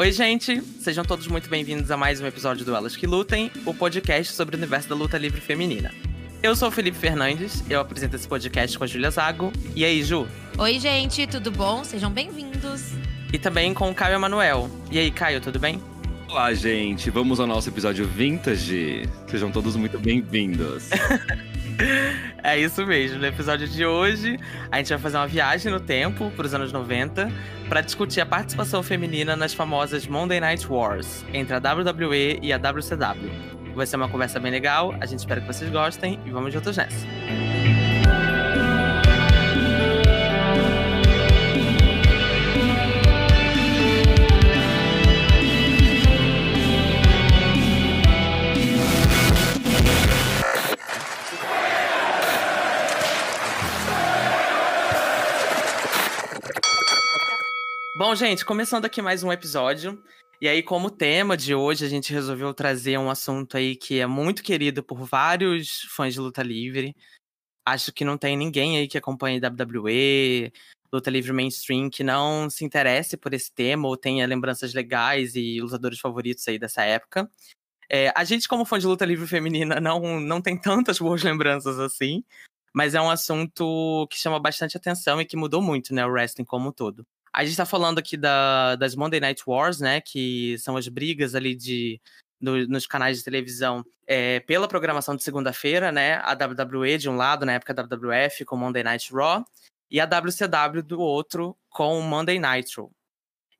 Oi, gente! Sejam todos muito bem-vindos a mais um episódio do Elas Que Lutem, o podcast sobre o universo da luta livre feminina. Eu sou o Felipe Fernandes, eu apresento esse podcast com a Julia Zago. E aí, Ju? Oi, gente, tudo bom? Sejam bem-vindos. E também com o Caio Emanuel. E aí, Caio, tudo bem? Olá, gente. Vamos ao nosso episódio vintage. Sejam todos muito bem-vindos. é isso mesmo. No episódio de hoje, a gente vai fazer uma viagem no tempo para os anos 90 para discutir a participação feminina nas famosas Monday Night Wars entre a WWE e a WCW. Vai ser uma conversa bem legal. A gente espera que vocês gostem e vamos juntos nessa. Bom, gente, começando aqui mais um episódio. E aí, como tema de hoje, a gente resolveu trazer um assunto aí que é muito querido por vários fãs de luta livre. Acho que não tem ninguém aí que acompanhe WWE, luta livre mainstream, que não se interesse por esse tema ou tenha lembranças legais e lutadores favoritos aí dessa época. É, a gente, como fã de luta livre feminina, não, não tem tantas boas lembranças assim, mas é um assunto que chama bastante atenção e que mudou muito, né, o wrestling como um todo. A gente tá falando aqui da, das Monday Night Wars, né? Que são as brigas ali de, no, nos canais de televisão é, pela programação de segunda-feira, né? A WWE de um lado, na época a WWF, com Monday Night Raw, e a WCW do outro, com Monday Nitro.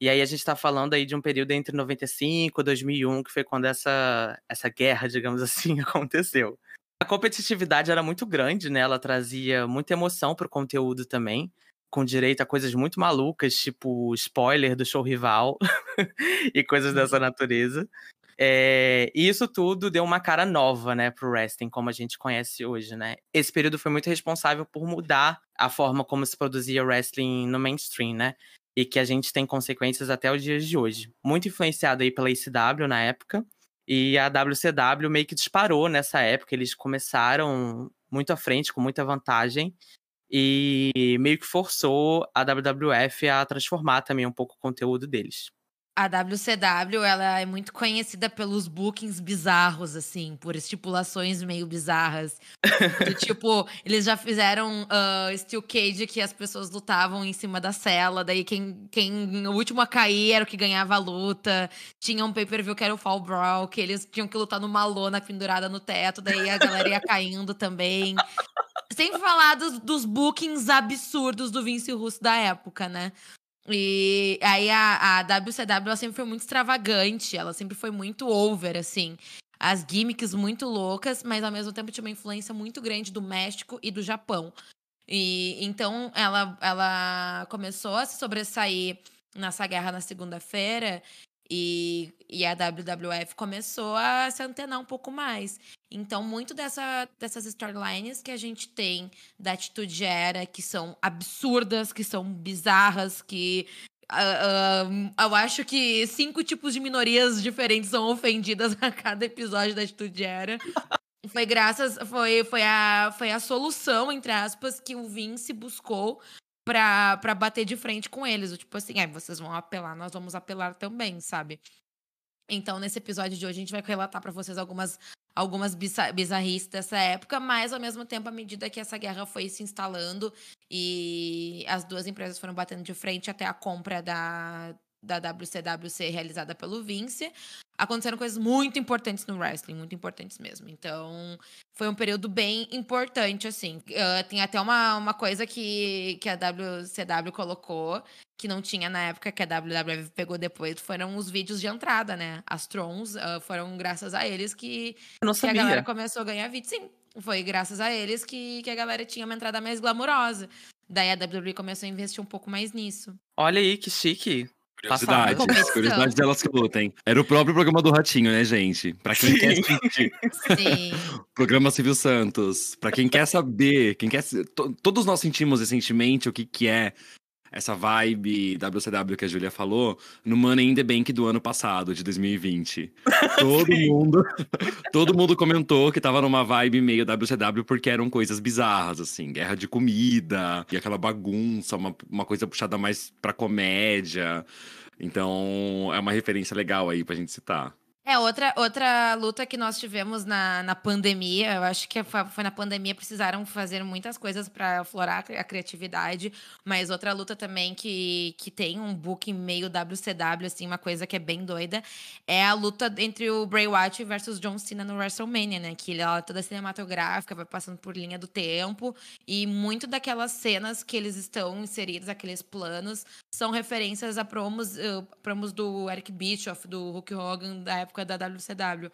E aí a gente tá falando aí de um período entre 95 e 2001, que foi quando essa, essa guerra, digamos assim, aconteceu. A competitividade era muito grande, né? Ela trazia muita emoção pro conteúdo também com direito a coisas muito malucas, tipo spoiler do show rival e coisas dessa uhum. natureza. É, e isso tudo deu uma cara nova, né, pro wrestling, como a gente conhece hoje, né? Esse período foi muito responsável por mudar a forma como se produzia wrestling no mainstream, né? E que a gente tem consequências até os dias de hoje. Muito influenciado aí pela ICW na época. E a WCW meio que disparou nessa época. Eles começaram muito à frente, com muita vantagem e meio que forçou a WWF a transformar também um pouco o conteúdo deles. A WCW, ela é muito conhecida pelos bookings bizarros, assim, por estipulações meio bizarras. Do, tipo, eles já fizeram uh, Steel Cage que as pessoas lutavam em cima da cela, daí quem, quem o último a cair era o que ganhava a luta. Tinha um pay-per-view que era o Fall Brawl, que eles tinham que lutar numa lona pendurada no teto, daí a galera ia caindo também. Sem falar dos, dos bookings absurdos do Vince Russo da época, né? E aí a, a WCW ela sempre foi muito extravagante, ela sempre foi muito over, assim. As gimmicks muito loucas, mas ao mesmo tempo tinha uma influência muito grande do México e do Japão. E então ela, ela começou a se sobressair nessa guerra na segunda-feira e, e a WWF começou a se antenar um pouco mais. Então, muito dessa, dessas storylines que a gente tem da Atitude Era, que são absurdas, que são bizarras, que Uh, uh, eu acho que cinco tipos de minorias diferentes são ofendidas a cada episódio da Atitude Era. foi graças. Foi, foi, a, foi a solução, entre aspas, que o Vince buscou pra, pra bater de frente com eles. Tipo assim, ah, vocês vão apelar, nós vamos apelar também, sabe? Então, nesse episódio de hoje, a gente vai relatar para vocês algumas, algumas bizarrices dessa época, mas ao mesmo tempo, à medida que essa guerra foi se instalando e as duas empresas foram batendo de frente até a compra da, da WCW ser realizada pelo Vince, aconteceram coisas muito importantes no wrestling, muito importantes mesmo. Então, foi um período bem importante, assim. Uh, tem até uma, uma coisa que, que a WCW colocou, que não tinha na época, que a WWF pegou depois, foram os vídeos de entrada, né? As Trons, uh, foram graças a eles que, que a galera começou a ganhar vídeo. Sim, foi graças a eles que, que a galera tinha uma entrada mais glamourosa. Daí a WWE começou a investir um pouco mais nisso. Olha aí, que chique. Curiosidades. Curiosidades delas que lutem. Era o próprio programa do Ratinho, né, gente? Pra quem Sim. quer assistir. Sim. programa Silvio Santos. Pra quem quer saber, quem quer. Todos nós sentimos recentemente o que, que é essa vibe WCW que a Julia falou no Money in the Bank do ano passado, de 2020. Todo mundo, todo mundo comentou que tava numa vibe meio WCW porque eram coisas bizarras, assim, guerra de comida e aquela bagunça, uma, uma coisa puxada mais pra comédia. Então, é uma referência legal aí pra gente citar. É, outra, outra luta que nós tivemos na, na pandemia, eu acho que foi na pandemia, precisaram fazer muitas coisas para aflorar a criatividade, mas outra luta também que, que tem um book meio WCW, assim, uma coisa que é bem doida, é a luta entre o Bray Wyatt versus John Cena no WrestleMania, né? Que ela é toda cinematográfica, vai passando por linha do tempo, e muito daquelas cenas que eles estão inseridos, aqueles planos, são referências a promos, uh, promos do Eric Bischoff, do Hulk Hogan, da época da WCW.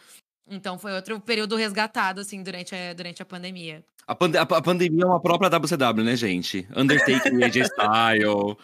Então foi outro período resgatado, assim, durante a, durante a pandemia. A, a, a pandemia é uma própria WCW, né, gente? Undertaker e AJ Style.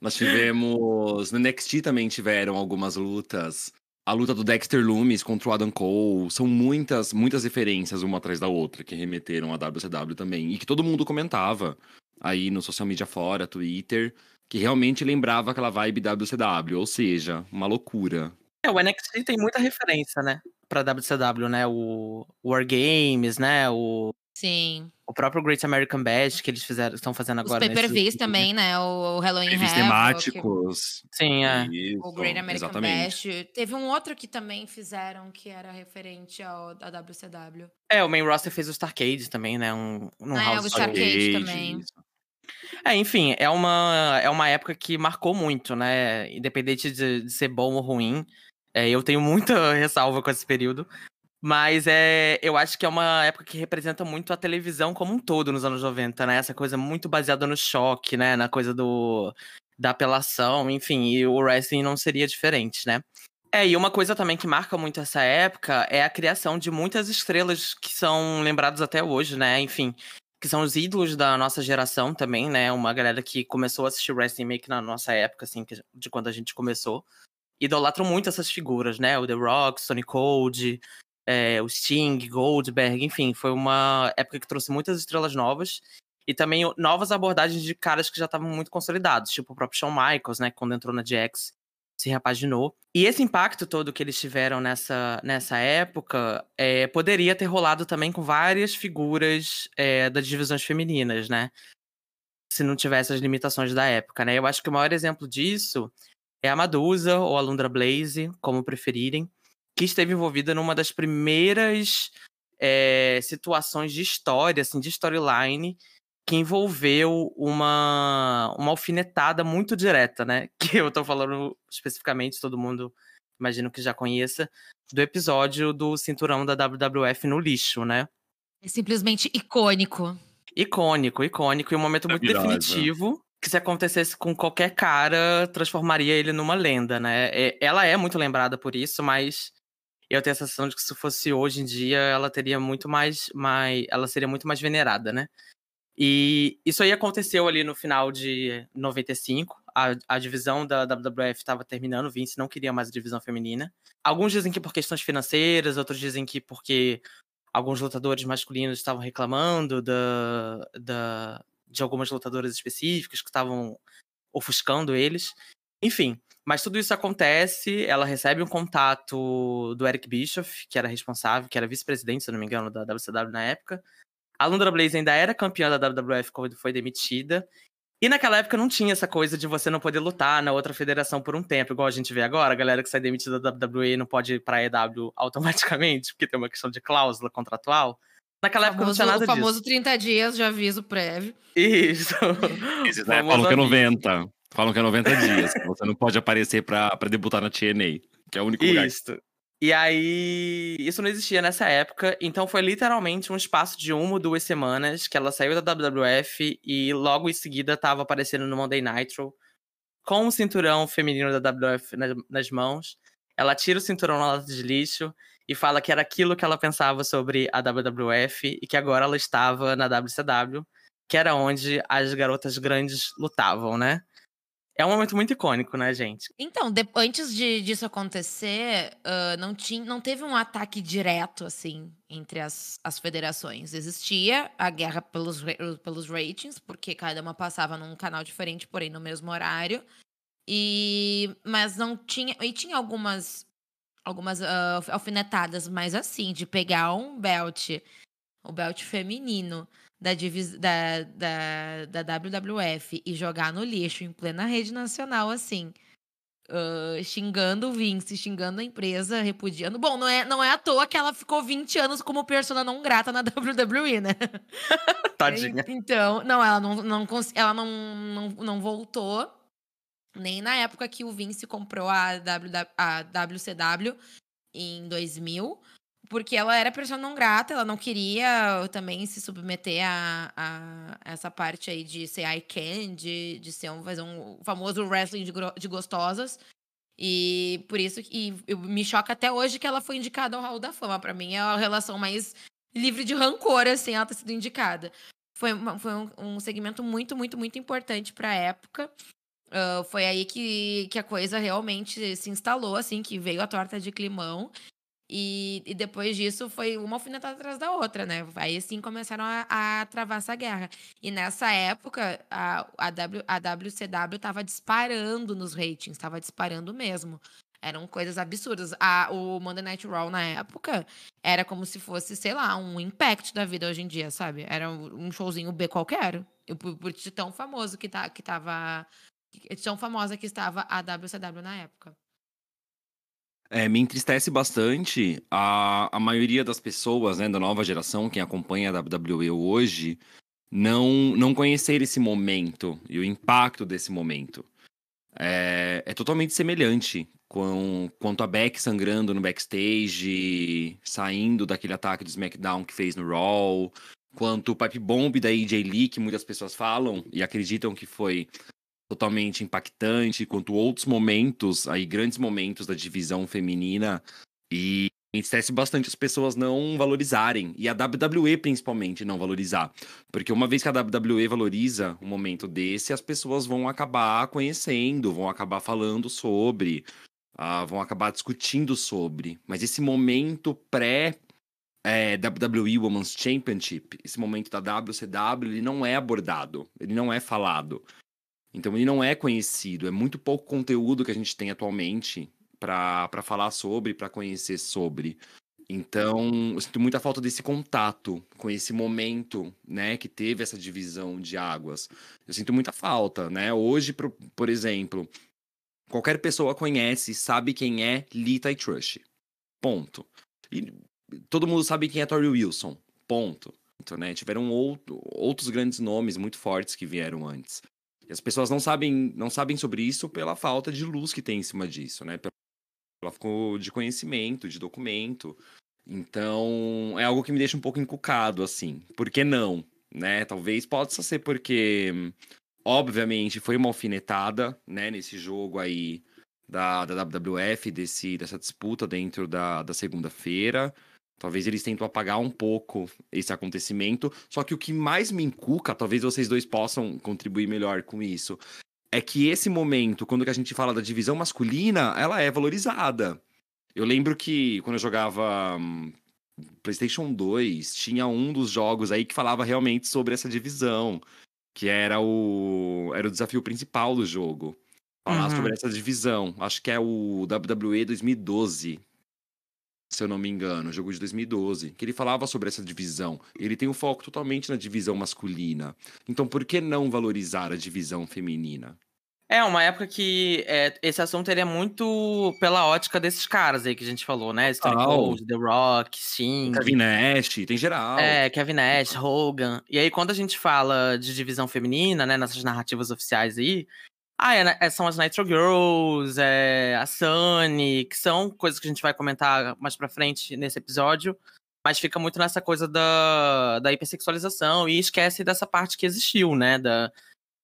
Nós tivemos. No NXT também tiveram algumas lutas. A luta do Dexter Loomis contra o Adam Cole. São muitas, muitas referências uma atrás da outra que remeteram à WCW também. E que todo mundo comentava aí no social media fora, Twitter, que realmente lembrava aquela vibe WCW. Ou seja, uma loucura. É, o NXT tem muita referência, né? Pra WCW, né? O War Games, né? O, Sim. o próprio Great American Bash que eles fizeram, estão fazendo Os agora. pay-per-views também, né? O, o Halloween Havoc, temáticos. Sim, é. Isso, o Great American exatamente. Bash. Teve um outro que também fizeram que era referente ao à WCW. É, o main roster fez o Starcade também, né? Um, um Ah, é, house o show. Starcade também. isso. É, enfim, é uma, é uma época que marcou muito, né? Independente de, de ser bom ou ruim. É, eu tenho muita ressalva com esse período. Mas é, eu acho que é uma época que representa muito a televisão como um todo nos anos 90, né? Essa coisa muito baseada no choque, né? Na coisa do, da apelação, enfim, e o wrestling não seria diferente, né? É, e uma coisa também que marca muito essa época é a criação de muitas estrelas que são lembrados até hoje, né? Enfim, que são os ídolos da nossa geração também, né? Uma galera que começou a assistir wrestling meio que na nossa época, assim, de quando a gente começou. Idolatram muito essas figuras, né? O The Rock, Stone Cold, é, o Sting, Goldberg, enfim, foi uma época que trouxe muitas estrelas novas e também novas abordagens de caras que já estavam muito consolidados, tipo o próprio Shawn Michaels, né? Quando entrou na GX, se repaginou. E esse impacto todo que eles tiveram nessa, nessa época é, poderia ter rolado também com várias figuras é, das divisões femininas, né? Se não tivesse as limitações da época, né? Eu acho que o maior exemplo disso é a Madusa ou a Lundra Blaze, como preferirem, que esteve envolvida numa das primeiras é, situações de história, assim, de storyline, que envolveu uma, uma alfinetada muito direta, né? Que eu tô falando especificamente, todo mundo imagino que já conheça, do episódio do cinturão da WWF no lixo, né? É simplesmente icônico. Icônico, icônico, e um momento muito Maravilhosa. definitivo. Que se acontecesse com qualquer cara, transformaria ele numa lenda, né? É- Ela é muito lembrada por isso, mas eu tenho a sensação de que se fosse hoje em dia, ela teria muito mais, mais. Ela seria muito mais venerada, né? E isso aí aconteceu ali no final de 95. A, a divisão da WWF estava terminando, Vince não queria mais a divisão feminina. Alguns dizem que por questões financeiras, outros dizem que porque alguns lutadores masculinos estavam reclamando da, da, de algumas lutadoras específicas que estavam ofuscando eles. Enfim, mas tudo isso acontece, ela recebe um contato do Eric Bischoff, que era responsável, que era vice-presidente, se não me engano, da WCW na época. A Lundra Blaze ainda era campeã da WWF quando foi demitida. E naquela época não tinha essa coisa de você não poder lutar na outra federação por um tempo, igual a gente vê agora, a galera que sai demitida da WWE não pode ir pra EW automaticamente, porque tem uma questão de cláusula contratual. Naquela época não Famoso- tinha nada o famoso disso. 30 dias de aviso prévio. Isso. Esses, né, falam que é aviso. 90. Falam que é 90 dias. que você não pode aparecer pra, pra debutar na TNA. Que é o único lugar. Isso. E aí, isso não existia nessa época, então foi literalmente um espaço de uma ou duas semanas que ela saiu da WWF e logo em seguida tava aparecendo no Monday Nitro com o cinturão feminino da WWF na- nas mãos. Ela tira o cinturão na lata de lixo e fala que era aquilo que ela pensava sobre a WWF e que agora ela estava na WCW, que era onde as garotas grandes lutavam, né? É um momento muito icônico, né, gente? Então, de- antes de, disso acontecer, ah, não, tinha, não teve um ataque direto, assim, entre as, as federações. Existia a guerra pelos, pelos ratings, porque cada uma passava num canal diferente, porém no mesmo horário. E, mas não tinha. E tinha algumas, algumas alf- alfinetadas, mas assim, de pegar um belt, o belt feminino da, divis, da, da, da WWF e jogar no lixo em plena rede nacional, assim. uh, xingando o Vince, xingando a empresa, repudiando. Bom, não é, não é à toa que ela ficou 20 anos como persona não grata na WWE, né? Tadinha. Então, não, ela não, não, ela não, não, não voltou. Nem na época que o Vince comprou a, w, a WCW em 2000 porque ela era pessoa não grata, ela não queria também se submeter a, a essa parte aí de ser icon, de, de ser um, fazer um famoso wrestling de, de gostosas. E por isso que me choca até hoje que ela foi indicada ao Hall da Fama. Para mim é a relação mais livre de rancor, assim, ela ter sido indicada. Foi, uma, foi um, um, segmento muito, muito, muito importante para a época. Uh, foi aí que, que a coisa realmente se instalou, assim, que veio a torta de climão. E, e, depois disso foi uma alfinetada atrás da outra, né? Aí sim começaram a, a travar essa guerra. E nessa época, a, a, w, a WCW estava disparando nos ratings, estava disparando mesmo. Eram coisas absurdas. A, o Monday Night Raw na época era como se fosse, sei lá, um impact da vida hoje em dia, sabe? Era um showzinho B qualquer. Por, por tão famoso que, tá, que tava. Tão famosa que estava a WCW na época. É, me entristece bastante a, a maioria das pessoas, né, da nova geração, quem acompanha a WWE hoje, não, não conhecer esse momento e o impacto desse momento. É, é totalmente semelhante com, quanto a Beck sangrando no backstage, saindo daquele ataque do SmackDown que fez no Raw, quanto o Pipe Bomb da AJ Lee, que muitas pessoas falam e acreditam que foi totalmente impactante, quanto outros momentos, aí grandes momentos da divisão feminina. E entristece bastante as pessoas não valorizarem e a WWE principalmente não valorizar, porque uma vez que a WWE valoriza um momento desse, as pessoas vão acabar conhecendo, vão acabar falando sobre, uh, vão acabar discutindo sobre, mas esse momento pré é, WWE Women's Championship, esse momento da WCW, ele não é abordado, ele não é falado. Então ele não é conhecido, é muito pouco conteúdo que a gente tem atualmente para falar sobre, para conhecer sobre. Então, eu sinto muita falta desse contato com esse momento, né, que teve essa divisão de águas. Eu sinto muita falta, né? Hoje, por, por exemplo, qualquer pessoa conhece, sabe quem é Lita e Trush. Ponto. E todo mundo sabe quem é Tori Wilson. Ponto. Então, né, tiveram outro, outros grandes nomes muito fortes que vieram antes. As pessoas não sabem, não sabem sobre isso pela falta de luz que tem em cima disso, né? Pela falta de conhecimento, de documento. Então, é algo que me deixa um pouco encucado, assim. Por que não? Né? Talvez possa ser porque, obviamente, foi uma alfinetada, né? Nesse jogo aí da, da WWF, desse, dessa disputa dentro da, da segunda-feira. Talvez eles tentam apagar um pouco esse acontecimento. Só que o que mais me encuca, talvez vocês dois possam contribuir melhor com isso, é que esse momento, quando a gente fala da divisão masculina, ela é valorizada. Eu lembro que quando eu jogava um, PlayStation 2, tinha um dos jogos aí que falava realmente sobre essa divisão, que era o era o desafio principal do jogo. Falar uhum. sobre essa divisão. Acho que é o WWE 2012, se eu não me engano, jogo de 2012, que ele falava sobre essa divisão. Ele tem o um foco totalmente na divisão masculina. Então, por que não valorizar a divisão feminina? É, uma época que é, esse assunto ele é muito pela ótica desses caras aí que a gente falou, né? Stone oh. Cold, The Rock, Sting. Kevin Nash, tem geral. É, Kevin Nash, Hogan. E aí, quando a gente fala de divisão feminina, né, nessas narrativas oficiais aí, ah, é, é, são as Nitro Girls, é, a Sunny, que são coisas que a gente vai comentar mais pra frente nesse episódio. Mas fica muito nessa coisa da, da hipersexualização e esquece dessa parte que existiu, né? Da,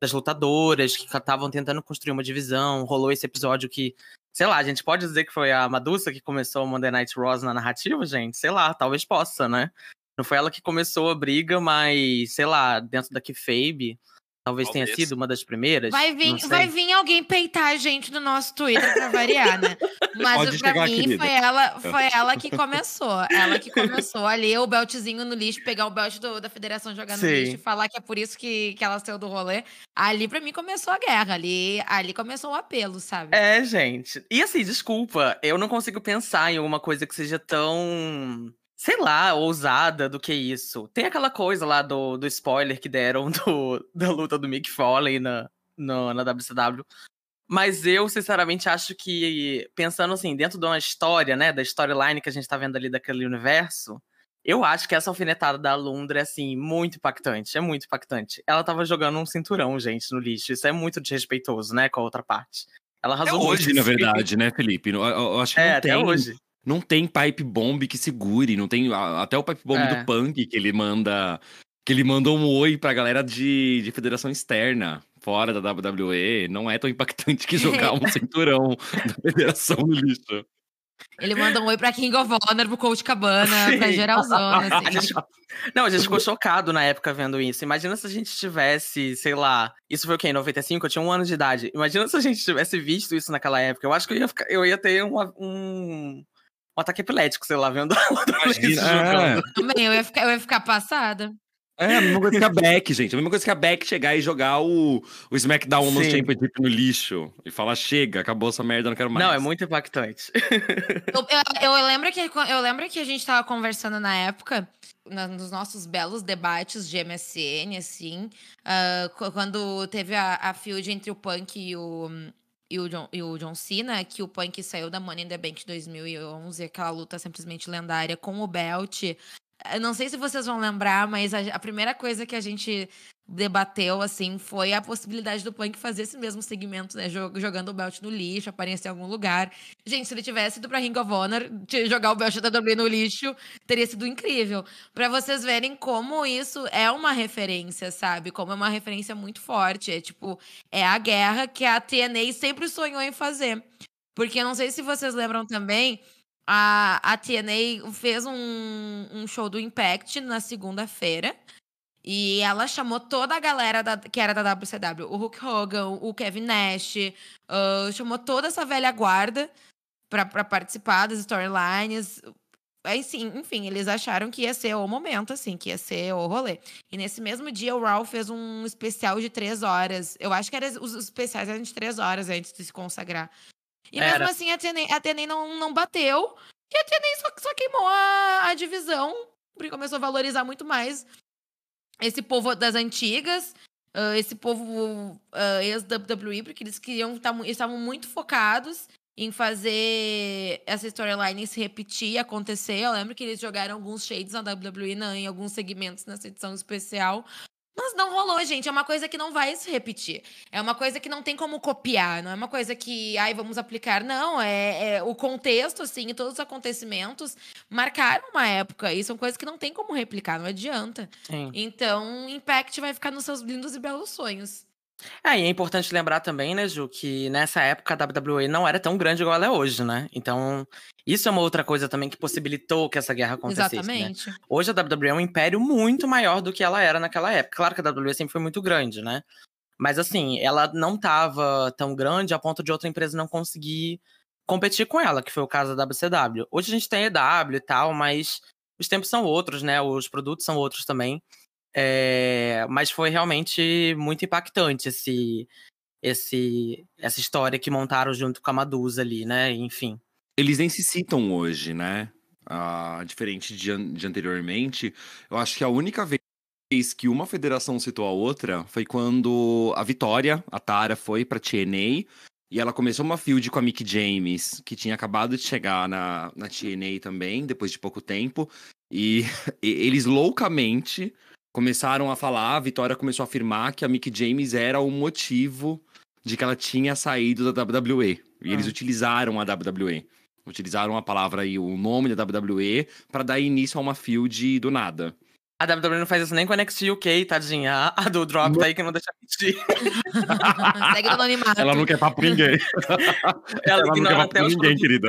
das lutadoras que estavam tentando construir uma divisão. Rolou esse episódio que, sei lá, a gente pode dizer que foi a Madusa que começou o Monday Night Raw na narrativa, gente? Sei lá, talvez possa, né? Não foi ela que começou a briga, mas, sei lá, dentro da Kayfabe, Talvez, tenha sido uma das primeiras. Vai vir, vai vir alguém peitar a gente no nosso Twitter pra variar, né? Mas Pode pra mim foi ela, foi ela que começou. Ela que começou ali, o beltzinho no lixo, pegar o belt do, da federação jogar Sim. no lixo e falar que é por isso que, que ela saiu do rolê. Ali, pra mim, começou a guerra. Ali, ali começou o apelo, sabe? É, gente. E assim, desculpa, eu não consigo pensar em alguma coisa que seja tão sei lá, ousada do que isso. Tem aquela coisa lá do, do spoiler que deram do, da luta do Mick Foley na, no, na WCW. Mas eu, sinceramente, acho que, pensando assim, dentro de uma história, né, da storyline que a gente tá vendo ali daquele universo, eu acho que essa alfinetada da Lundra é, assim, muito impactante. É muito impactante. Ela tava jogando um cinturão, gente, no lixo. Isso é muito desrespeitoso, né, com a outra parte. Ela arrasou é hoje, muito. na verdade, né, Felipe? Eu, eu acho que É, até tem. hoje. Não tem pipe bomb que segure, não tem a- até o pipe bomb É. do punk que ele manda que ele mandou um oi pra galera de, de federação externa, fora da WWE, não é tão impactante que jogar um cinturão da federação no lixo. Ele manda um oi pra King of Honor, pro Coach Cabana, pra Sim. geralzona, A assim. gente- Não, a gente ficou chocado na época vendo isso. Imagina se a gente tivesse, sei lá. Isso foi o quê? Em 95? Eu tinha um ano de idade. Imagina se a gente tivesse visto isso naquela época. Eu acho que eu ia, ficar- eu ia ter uma- um, um ataque epilético, sei lá, vendo a outra Imagina, jogando. Também, eu ia ficar, eu ia ficar passada. É, a mesma coisa que a Beck, gente. A mesma coisa que a Beck chegar e jogar o, o SmackDown Women's. Championship no lixo e falar: chega, acabou essa merda, não quero mais. Não, é muito impactante. Eu, eu- eu lembro que, eu lembro que a gente tava conversando na época, nos nossos belos debates de MSN, assim, qu- quando teve a, a feud entre o Punk e o, e, o John, e o John Cena, que o Punk saiu da Money in the Bank 2011, aquela luta simplesmente lendária com o Belt. Eu não sei se vocês vão lembrar, mas a, a primeira coisa que a gente debateu, assim, foi a possibilidade do Punk fazer esse mesmo segmento, né? jo- Jogando o belt no lixo, aparecer em algum lugar. Gente, se ele tivesse ido pra Ring of Honor, jogar o belt da WWE no lixo, teria sido incrível. Pra vocês verem como isso é uma referência, sabe? Como é uma referência muito forte. É tipo, é a guerra que a TNA sempre sonhou em fazer. Porque eu não sei se vocês lembram também, a, a TNA fez um, um show do Impact na segunda-feira. E ela chamou toda a galera da- que era da WCW. O Hulk Hogan, o Kevin Nash. ah, chamou toda essa velha guarda pra, participar das storylines. Enfim, eles acharam que ia ser o momento, assim, que ia ser o rolê. E nesse mesmo dia, o Raw fez um especial de três horas. Eu acho que era, os especiais eram de três horas antes de se consagrar. E mesmo Era. assim, a TNA, a TNA não, não bateu. E a TNA só, só queimou a, a divisão. Porque começou a valorizar muito mais esse povo das antigas, ah, esse povo ah, ex-WWE, porque eles queriam tá estavam muito focados em fazer essa storyline se repetir, acontecer. Eu lembro que eles jogaram alguns shades na WWE na- em alguns segmentos nessa edição especial. Mas não rolou, gente. É uma coisa que não vai se repetir. É uma coisa que não tem como copiar. Não é uma coisa que, ai, vamos aplicar. Não, é, é o contexto, assim, e todos os acontecimentos marcaram uma época. E são coisas que não tem como replicar, não adianta. Sim. Então, Impact vai ficar nos seus lindos e belos sonhos. É, e é importante lembrar também, né, Ju, que nessa época a WWE não era tão grande igual ela é hoje, né? Então, isso é uma outra coisa também que possibilitou que essa guerra acontecesse. Né? Exatamente. Hoje a WWE é um império muito maior do que ela era naquela época. Claro que a WWE sempre foi muito grande, né? Mas assim, ela não estava tão grande a ponto de outra empresa não conseguir competir com ela, que foi o caso da WCW. Hoje a gente tem a EW e tal, mas os tempos são outros, né? Os produtos são outros também. É, mas foi realmente muito impactante esse, esse, essa história que montaram junto com a Madusa ali, né? Enfim. Eles nem se citam hoje, né? Ah, diferente de, de anteriormente. Eu acho que a única vez que uma federação citou a outra foi quando a Vitória, a Tara, foi pra TNA e ela começou uma feud com a Mick James, que tinha acabado de chegar na, na TNA também, depois de pouco tempo. E, e eles loucamente começaram a falar, a Vitória começou a afirmar que a Mick James era o motivo de que ela tinha saído da WWE. E eles Ah. utilizaram a WWE. Utilizaram a palavra e o nome da WWE pra dar início a uma feud do nada. A WWE não faz isso nem com a NXT UK, tadinha. A do Drop tá aí que não deixa mentir. Segue no anonimato. Ela não quer papo com ninguém. Ela, Ela não quer até com ninguém, querida.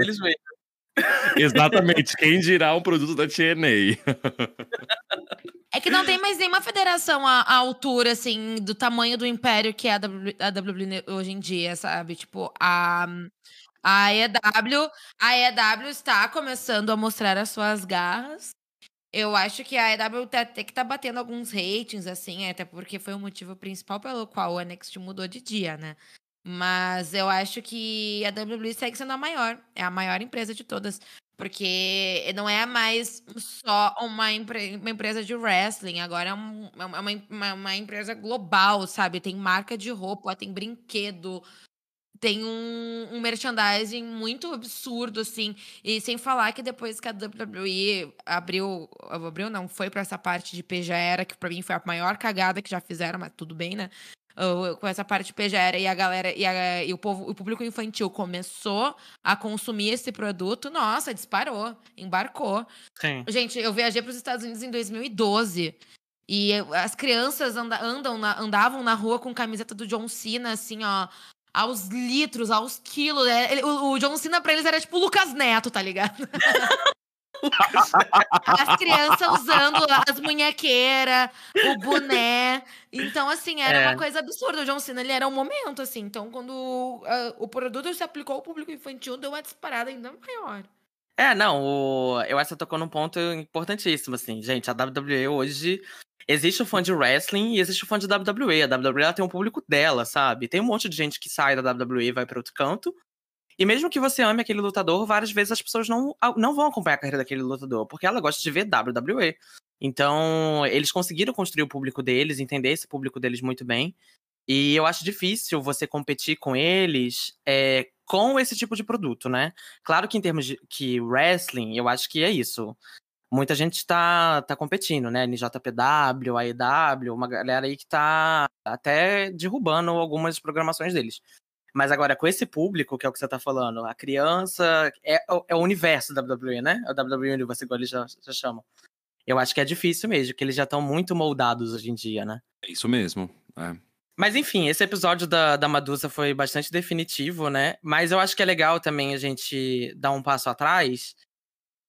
Exatamente. Quem dirá um produto da TNA? É que não tem mais nenhuma federação à, à altura, assim, do tamanho do império que é a, w, WWE hoje em dia, sabe? Tipo, a, a EW, a EW está começando a mostrar as suas garras. Eu acho que a EW tá- até que tá batendo alguns ratings, assim, até porque foi o motivo principal pelo qual o NXT mudou de dia, né? Mas eu acho que a WWE segue sendo a maior. É a maior empresa de todas. Porque não é mais só uma, empre- uma empresa de wrestling, agora é, um- é uma, uma- uma empresa global, sabe? Tem marca de roupa, tem brinquedo, tem um, um, merchandising muito absurdo, assim. E sem falar que depois que a WWE abriu. Abriu, não, foi para essa parte de PGera, que para mim foi a maior cagada que já fizeram, mas tudo bem, né? Uh, com essa parte de PGera e a galera e, a, e o, povo, o público infantil começou a consumir esse produto, nossa, disparou, embarcou. Sim. Gente, eu viajei para os Estados Unidos em 2012. E as crianças anda, andam na, andavam na rua com camiseta do John Cena, assim, ó, aos litros, aos quilos. É, ele, o, o, John Cena pra eles era tipo o Lucas Neto, tá ligado? as crianças usando as munhequeiras, o boné. Então, assim, era é. uma coisa absurda. O John Cena, ele era um momento, assim. Então, quando uh, o produto se aplicou ao público infantil, deu uma disparada ainda maior. É, não, o... eu acho que tocou num ponto importantíssimo, assim. Gente, a WWE hoje existe o fã de wrestling e existe o fã de WWE. A WWE tem um público dela, sabe? Tem um monte de gente que sai da WWE e vai para outro canto. E mesmo que você ame aquele lutador, várias vezes as pessoas não, não vão acompanhar a carreira daquele lutador, porque ela gosta de ver WWE. Então, eles conseguiram construir o público deles, entender esse público deles muito bem. E eu acho difícil você competir com eles é, com esse tipo de produto, né? Claro que em termos de que wrestling, eu acho que é isso muita gente está tá competindo, né? NJPW, AEW, uma galera aí que está até derrubando algumas programações deles. Mas agora, com esse público, que é o que você está falando, a criança é, é o universo da WWE, né? É o WWE Universe, igual eles já, já chamam. Eu acho que é difícil mesmo, que eles já estão muito moldados hoje em dia, né? É isso mesmo. É. Mas enfim, esse episódio da, da Madusa foi bastante definitivo, né? Mas eu acho que é legal também a gente dar um passo atrás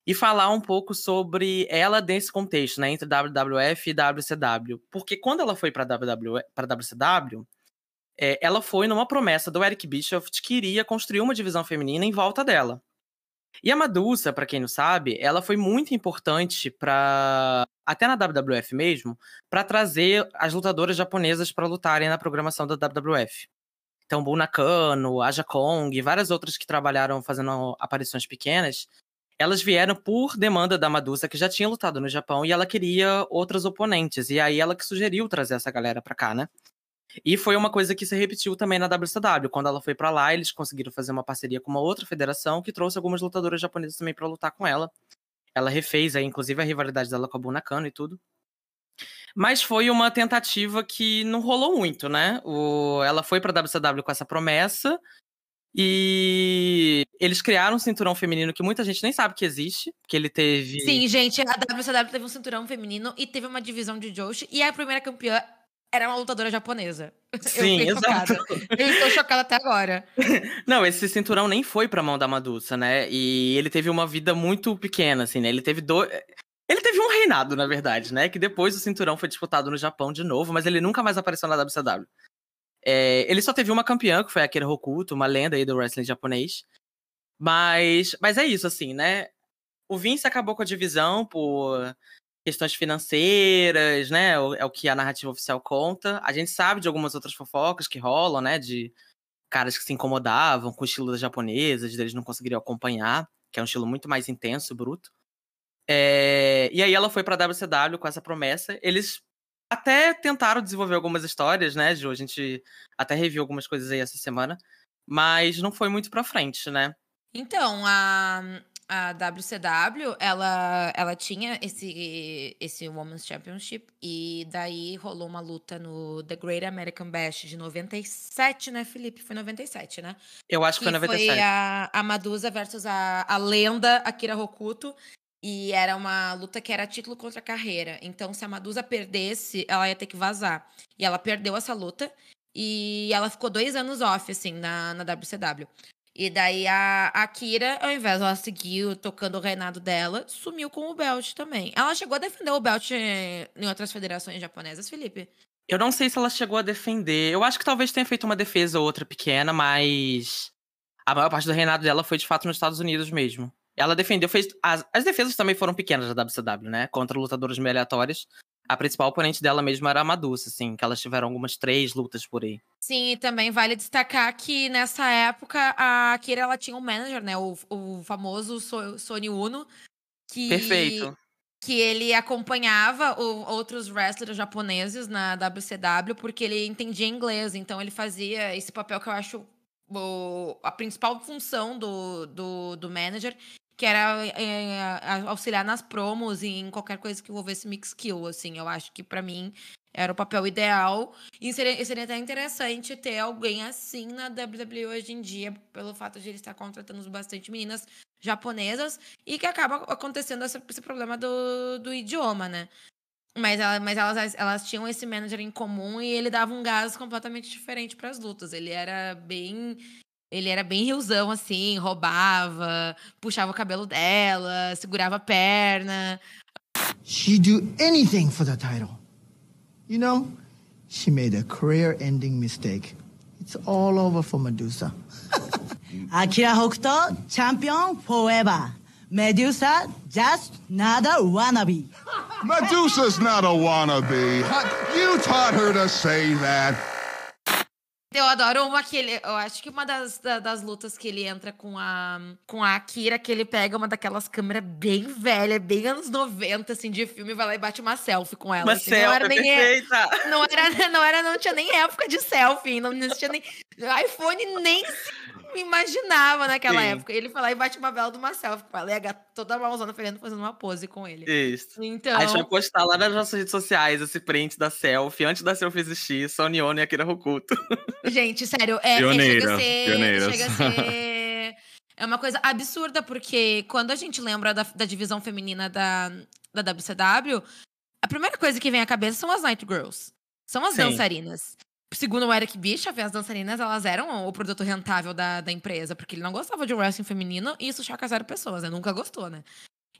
e falar um pouco sobre ela nesse contexto, né, entre WWF e WCW. Porque quando ela foi para WCW, é, ela foi numa promessa do Eric Bischoff que iria construir uma divisão feminina em volta dela. E a Madusa, para quem não sabe, ela foi muito importante para até na WWF mesmo, para trazer as lutadoras japonesas para lutarem na programação da WWF. Então, Bu Nakano, Aja Kong, várias outras que trabalharam fazendo aparições pequenas, elas vieram por demanda da Madusa, que já tinha lutado no Japão, e ela queria outras oponentes. E aí ela que sugeriu trazer essa galera pra cá, né? E foi uma coisa que se repetiu também na WCW. Quando ela foi para lá, eles conseguiram fazer uma parceria com uma outra federação que trouxe algumas lutadoras japonesas também para lutar com ela. Ela refez aí, inclusive, a rivalidade dela com a Bunakano e tudo. Mas foi uma tentativa que não rolou muito, né? O... Ela foi pra WCW com essa promessa, e eles criaram um cinturão feminino que muita gente nem sabe que existe, que ele teve. Sim, gente, a WCW teve um cinturão feminino e teve uma divisão de Joshi, e a primeira campeã era uma lutadora japonesa. Sim, eu exato. Chocada. Eu estou chocada até agora. Não, esse cinturão nem foi pra mão da Madusa, né? E ele teve uma vida muito pequena, assim, né? Ele teve dois. Ele teve um reinado, na verdade, né? Que depois o cinturão foi disputado no Japão de novo, mas ele nunca mais apareceu na WCW. É, ele só teve uma campeã, que foi a Akira Hokuto, uma lenda aí do wrestling japonês. Mas, mas é isso, assim, né? O Vince acabou com a divisão por questões financeiras, né? É o que a narrativa oficial conta. A gente sabe de algumas outras fofocas que rolam, né? De caras que se incomodavam com o estilo das japonesas, de eles não conseguiriam acompanhar, que é um estilo muito mais intenso, bruto. É... E aí ela foi pra WCW com essa promessa. Eles até tentaram desenvolver algumas histórias, né, Ju? A gente até reviu algumas coisas aí essa semana, mas não foi muito pra frente, né? Então, a, a WCW, ela, ela tinha esse, esse Women's Championship e daí rolou uma luta no The Great American Bash de 97, né, Felipe? Foi 97, né? Eu acho que, que foi 97. Foi a, a Madusa versus a, a lenda Akira Hokuto. E era uma luta que era título contra carreira. Então, se a Madusa perdesse, ela ia ter que vazar. E ela perdeu essa luta. E ela ficou dois anos off, assim, na, na WCW. E daí a, a Kira, ao invés de ela seguir tocando o reinado dela, sumiu com o belt também. Ela chegou a defender o belt em outras federações japonesas, Felipe? Eu não sei se ela chegou a defender. Eu acho que talvez tenha feito uma defesa ou outra pequena, mas a maior parte do reinado dela foi de fato nos Estados Unidos mesmo. Ela defendeu, fez. As, as defesas também foram pequenas da WCW, né? Contra lutadores meio. A principal oponente dela mesmo era a Madusa, assim, que elas tiveram algumas três lutas por aí. Sim, e também vale destacar que nessa época a Kira ela tinha um manager, né? O, o famoso so, Sony Uno. Que, Perfeito. Que ele acompanhava o, outros wrestlers japoneses na WCW porque ele entendia inglês. Então ele fazia esse papel que eu acho o, a principal função do, do, do manager, que era é, auxiliar nas promos e em qualquer coisa que envolvesse mix kill, assim. Eu acho que para mim era o papel ideal. E seria, seria até interessante ter alguém assim na WWE hoje em dia, pelo fato de ele estar contratando bastante meninas japonesas e que acaba acontecendo esse, esse problema do, do idioma, né? Mas, ela, mas elas, elas tinham esse manager em comum e ele dava um gás completamente diferente para as lutas. Ele era bem. Ele era bem riozão, assim, roubava, puxava o cabelo dela, segurava a perna. She'd do anything for the title. You know, she made a career-ending mistake. It's all over for Medusa. Akira Hokuto, champion forever. Medusa, just not a wannabe. Medusa's not a wannabe. You taught her to say that. Eu adoro uma que ele. Eu acho que uma das, das lutas que ele entra com a, com a Akira, que ele pega uma daquelas câmeras bem velha, bem anos 90, assim, de filme, vai lá e bate uma selfie com ela. Uma assim, selfie, não era nem, perfeita! Não era, não era, não tinha nem época de selfie, não existia nem. iPhone nem se imaginava naquela Sim. época. Ele foi lá e bate uma bela de uma selfie com a gata toda malzona Fernando fazendo uma pose com ele. Isso. Então... A gente vai postar lá nas nossas redes sociais esse print da selfie, antes da selfie existir, Sony Ono e Akira Hokuto. Gente, sério, é, Pioneira, é, chega a ser... Chega a ser... É uma coisa absurda, porque quando a gente lembra da, da divisão feminina da, da WCW, a primeira coisa que vem à cabeça são as Night Girls. São as Sim. dançarinas segundo o Eric Bischoff, as dançarinas elas eram o produto rentável da, da empresa, porque ele não gostava de wrestling feminino e isso choca zero pessoas, né? Nunca gostou, né?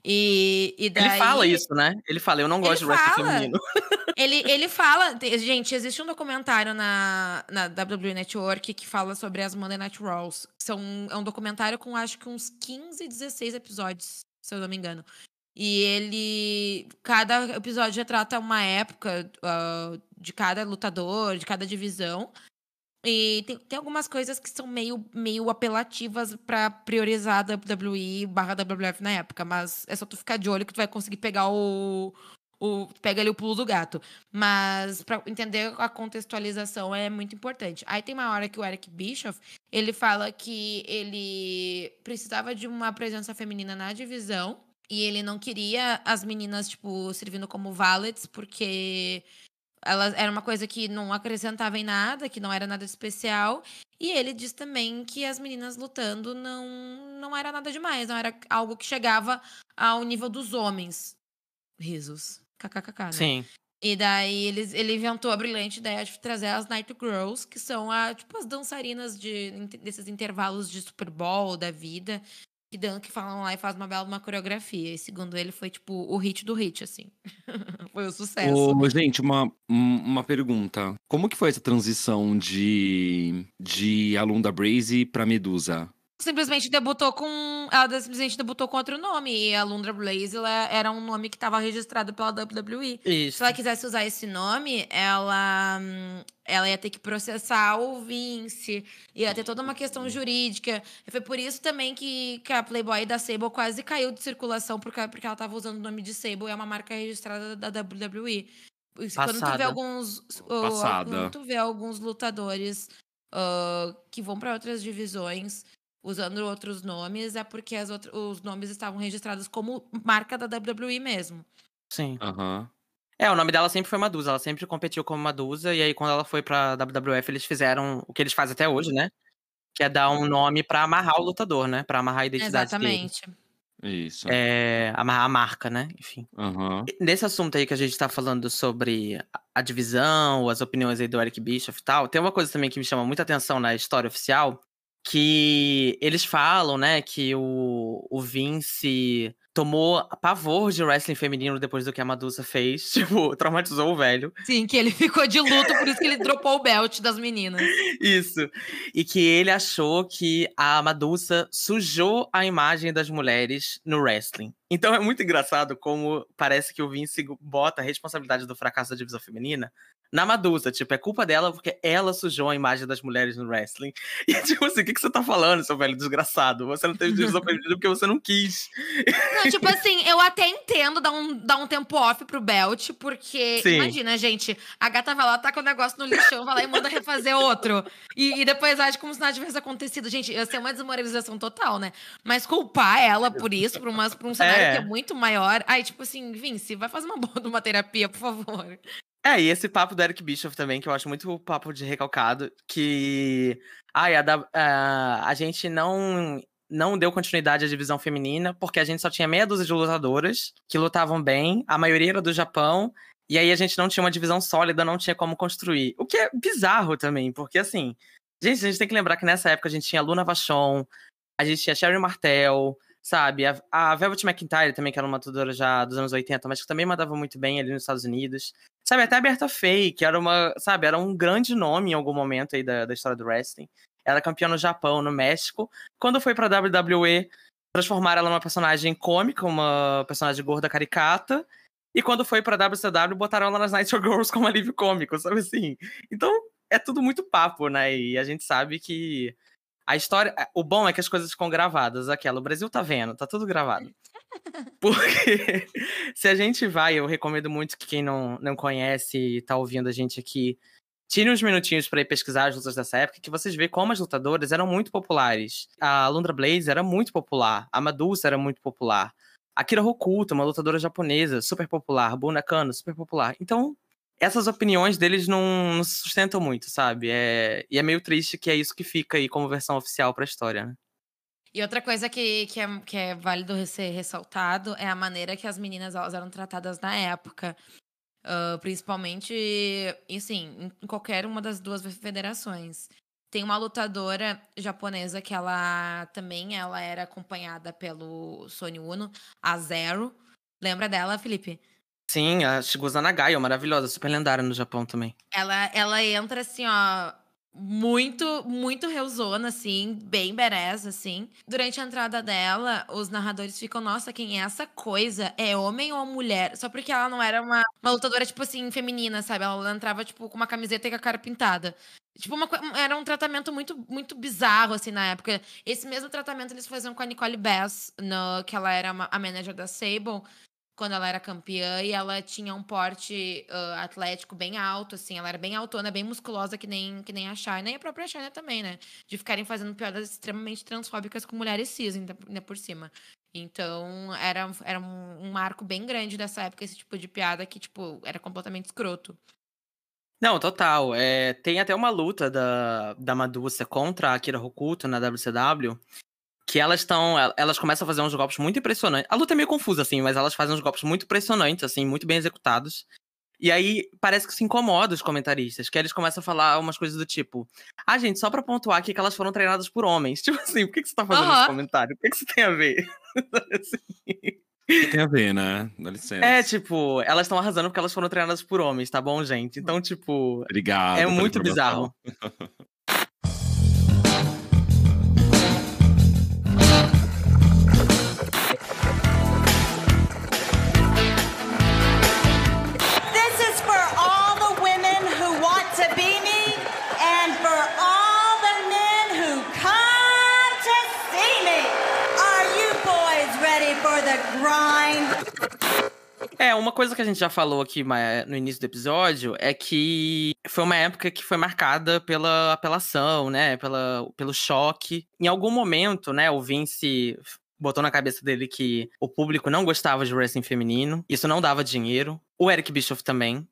E, e daí... Ele fala isso, né? Ele fala, eu não gosto ele de wrestling fala. feminino. Ele, ele fala, gente, existe um documentário na, na WWE Network que fala sobre as Monday Night Raws. São, é um documentário com acho que uns 15, 16 episódios, se eu não me engano. E ele. Cada episódio retrata uma época uh, de cada lutador, de cada divisão. E tem, tem algumas coisas que são meio, meio apelativas para priorizar a WWE barra WWF na época. Mas é só tu ficar de olho que tu vai conseguir pegar o. o pega ali o pulo do gato. Mas para entender a contextualização é muito importante. Aí tem uma hora que o Eric Bischoff ele fala que ele precisava de uma presença feminina na divisão e ele não queria as meninas, tipo, servindo como valets, porque elas era uma coisa que não acrescentava em nada, que não era nada especial. E ele diz também que as meninas lutando não, não era nada demais, não era algo que chegava ao nível dos homens. Risos. KKKK, né? Sim. E daí eles, ele inventou a brilhante ideia de trazer as Night Girls, que são a, tipo, as dançarinas de, desses intervalos de Super Bowl da vida, que, dan que falam lá e faz uma bela uma coreografia. E segundo ele, foi tipo o hit do hit, assim. foi o sucesso. Ô, gente, uma, uma pergunta. Como que foi essa transição de, de Alunda Braze pra Medusa? simplesmente debutou com. Ela simplesmente debutou com outro nome. E a Lundra Blaze ela era um nome que estava registrado pela WWE. Isso. Se ela quisesse usar esse nome, ela, ela ia ter que processar o Vince, ia ter toda uma questão jurídica. E foi por isso também que, que a Playboy da Sable quase caiu de circulação, porque, porque ela estava usando o nome de Sable, é uma marca registrada da WWE. Passada. Quando tu vê alguns. Passada. Quando tu vê alguns lutadores uh, que vão para outras divisões usando outros nomes, é porque as os nomes estavam registrados como marca da WWE mesmo. Sim. Uhum. É, o nome dela sempre foi Madusa, ela sempre competiu como Madusa, e aí quando ela foi pra WWF, eles fizeram o que eles fazem até hoje, né? Que é dar um nome para amarrar o lutador, né? Para amarrar a identidade Exatamente. Dele. Isso. É, amarrar a marca, né? Enfim. Uhum. Nesse assunto aí que a gente tá falando sobre a divisão, as opiniões aí do Eric Bischoff e tal, tem uma coisa também que me chama muita atenção na história oficial, que eles falam, né, que o, o Vince tomou pavor de wrestling feminino depois do que a Madusa fez. Tipo, traumatizou o velho. Sim, que ele ficou de luto, por isso que ele dropou o belt das meninas. Isso. E que ele achou que a Madusa sujou a imagem das mulheres no wrestling. Então é muito engraçado como parece que o Vince bota a responsabilidade do fracasso da divisão feminina na Madusa. Tipo, é culpa dela porque ela sujou a imagem das mulheres no wrestling. E tipo assim, o que, que você tá falando, seu velho desgraçado? Você não teve divisão feminina porque você não quis. Não, tipo assim, eu até entendo dar um, dar um tempo off pro Belt, porque Sim. imagina, gente, a gata vai lá, tá com o negócio no lixão, vai lá e manda refazer outro. E, e depois age como se nada tivesse acontecido. Gente, ia ser uma desmoralização total, né? Mas culpar ela por isso, por, por um cenário é. que é muito maior. Aí, tipo assim, Vince, vai fazer uma boa de uma terapia, por favor. É, e esse papo do Eric Bischoff também, que eu acho muito papo de recalcado, que ai, a, a, a gente não não deu continuidade à divisão feminina, porque a gente só tinha meia dúzia de lutadoras que lutavam bem, a maioria era do Japão, e aí a gente não tinha uma divisão sólida, não tinha como construir. O que é bizarro também, porque assim, gente, a gente tem que lembrar que nessa época a gente tinha Luna Vachon, a gente tinha Sherry Martel, sabe? A, a Velvet McIntyre também, que era uma lutadora já dos anos 80, mas que também mandava muito bem ali nos Estados Unidos. Sabe, até a Berta Fay, que era uma, sabe, era um grande nome em algum momento aí da, da história do wrestling. Ela é campeã no Japão, no México. Quando foi pra WWE, transformaram ela numa personagem cômica, uma personagem gorda caricata. E quando foi pra WCW, botaram ela nas Nitro Girls como alívio cômico, sabe assim? Então, é tudo muito papo, né? E a gente sabe que a história. O bom é que as coisas ficam gravadas. Aquela, o Brasil tá vendo, tá tudo gravado. Porque se a gente vai, eu recomendo muito que quem não, não conhece e tá ouvindo a gente aqui, tire uns minutinhos para ir pesquisar as lutas dessa época, que vocês veem como as lutadoras eram muito populares. A Lundra Blaze era muito popular, a Madusa era muito popular. A Kira Hokuto, uma lutadora japonesa, super popular. Buna Kano, super popular. Então, essas opiniões deles não, não se sustentam muito, sabe? É, e é meio triste que é isso que fica aí como versão oficial pra história, né? E outra coisa que, que, é, que é válido ser ressaltado é a maneira que as meninas elas eram tratadas na época. Uh, principalmente, assim, em qualquer uma das duas federações. Tem uma lutadora japonesa que ela também ela era acompanhada pelo Sony Uno, a Zero. Lembra dela, Felipe? Sim, a Shigusa Nagayo, maravilhosa, super lendária no Japão também. Ela, ela entra assim, ó, muito, muito reusona, assim, bem badass, assim. Durante a entrada dela, os narradores ficam, nossa, quem é essa coisa? É homem ou mulher? Só porque ela não era uma, uma lutadora, tipo assim, feminina, sabe? Ela entrava, tipo, com uma camiseta e com a cara pintada. Tipo, uma, era um tratamento muito, muito bizarro, assim, na época. Esse mesmo tratamento eles faziam com a Nicole Bass, no, que ela era uma, a manager da Sable quando ela era campeã e ela tinha um porte uh, atlético bem alto, assim, ela era bem autona, bem musculosa, que nem, que nem a Shayna e a própria Shayna também, né? De ficarem fazendo piadas extremamente transfóbicas com mulheres cis, ainda, ainda por cima. Então, era, era um, um marco bem grande dessa época, esse tipo de piada que, tipo, era completamente escroto. Não, total. É, tem até uma luta da, da Madusa contra a Akira Hokuto na WCW, que elas estão. Elas começam a fazer uns golpes muito impressionantes. A luta é meio confusa, assim, mas elas fazem uns golpes muito impressionantes, assim, muito bem executados. E aí parece que se incomoda os comentaristas, que eles começam a falar umas coisas do tipo: Ah, gente, só pra pontuar aqui que elas foram treinadas por homens. Tipo assim, por que, que você tá fazendo uhum. esse comentário? O que, que isso tem a ver? assim. Tem a ver, né? Dá licença. É, tipo, elas estão arrasando porque elas foram treinadas por homens, tá bom, gente? Então, tipo. Obrigado. É muito bizarro. É, uma coisa que a gente já falou aqui no início do episódio é que foi uma época que foi marcada pela apelação, né? Pela, pelo choque. Em algum momento, né, o Vince botou na cabeça dele que o público não gostava de wrestling feminino, isso não dava dinheiro. O Eric Bischoff também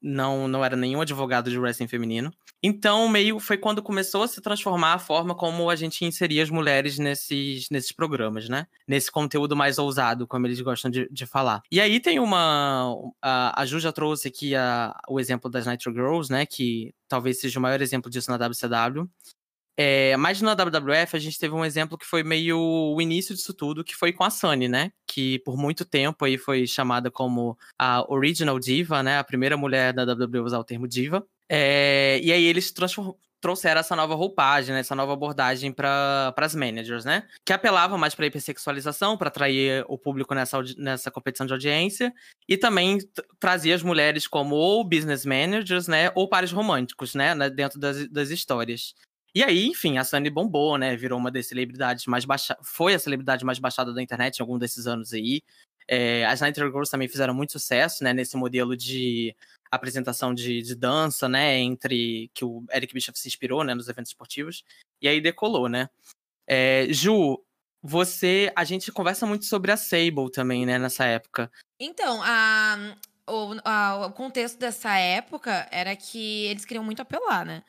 não, não era nenhum advogado de wrestling feminino. Então, meio foi quando começou a se transformar a forma como a gente inseria as mulheres nesses, nesses programas, né? Nesse conteúdo mais ousado, como eles gostam de, de falar. E aí tem uma. A, a Ju já trouxe aqui a, o exemplo das Nitro Girls, né? Que talvez seja o maior exemplo disso na WCW. É, mas na WWF a gente teve um exemplo que foi meio o início disso tudo, que foi com a Sunny, né? Que por muito tempo aí foi chamada como a Original Diva, né? A primeira mulher da WWE a usar o termo diva. É, e aí eles trouxeram essa nova roupagem, né, essa nova abordagem para as managers, né? Que apelava mais para hipersexualização, para atrair o público nessa, nessa competição de audiência, e também trazia as mulheres como ou business managers, né, ou pares românticos, né, dentro das, das histórias. E aí, enfim, a Sunny bombou, né? Virou uma das celebridades mais baixadas. Foi a celebridade mais baixada da internet em algum desses anos aí. É, as Night Girls também fizeram muito sucesso, né? Nesse modelo de apresentação de, de, dança, né? Entre que o Eric Bischoff se inspirou, né? Nos eventos esportivos. E aí decolou, né? É, Ju, você. A gente conversa muito sobre a Sable também, né? Nessa época. Então, a, o, a, o contexto dessa época era que eles queriam muito apelar, né?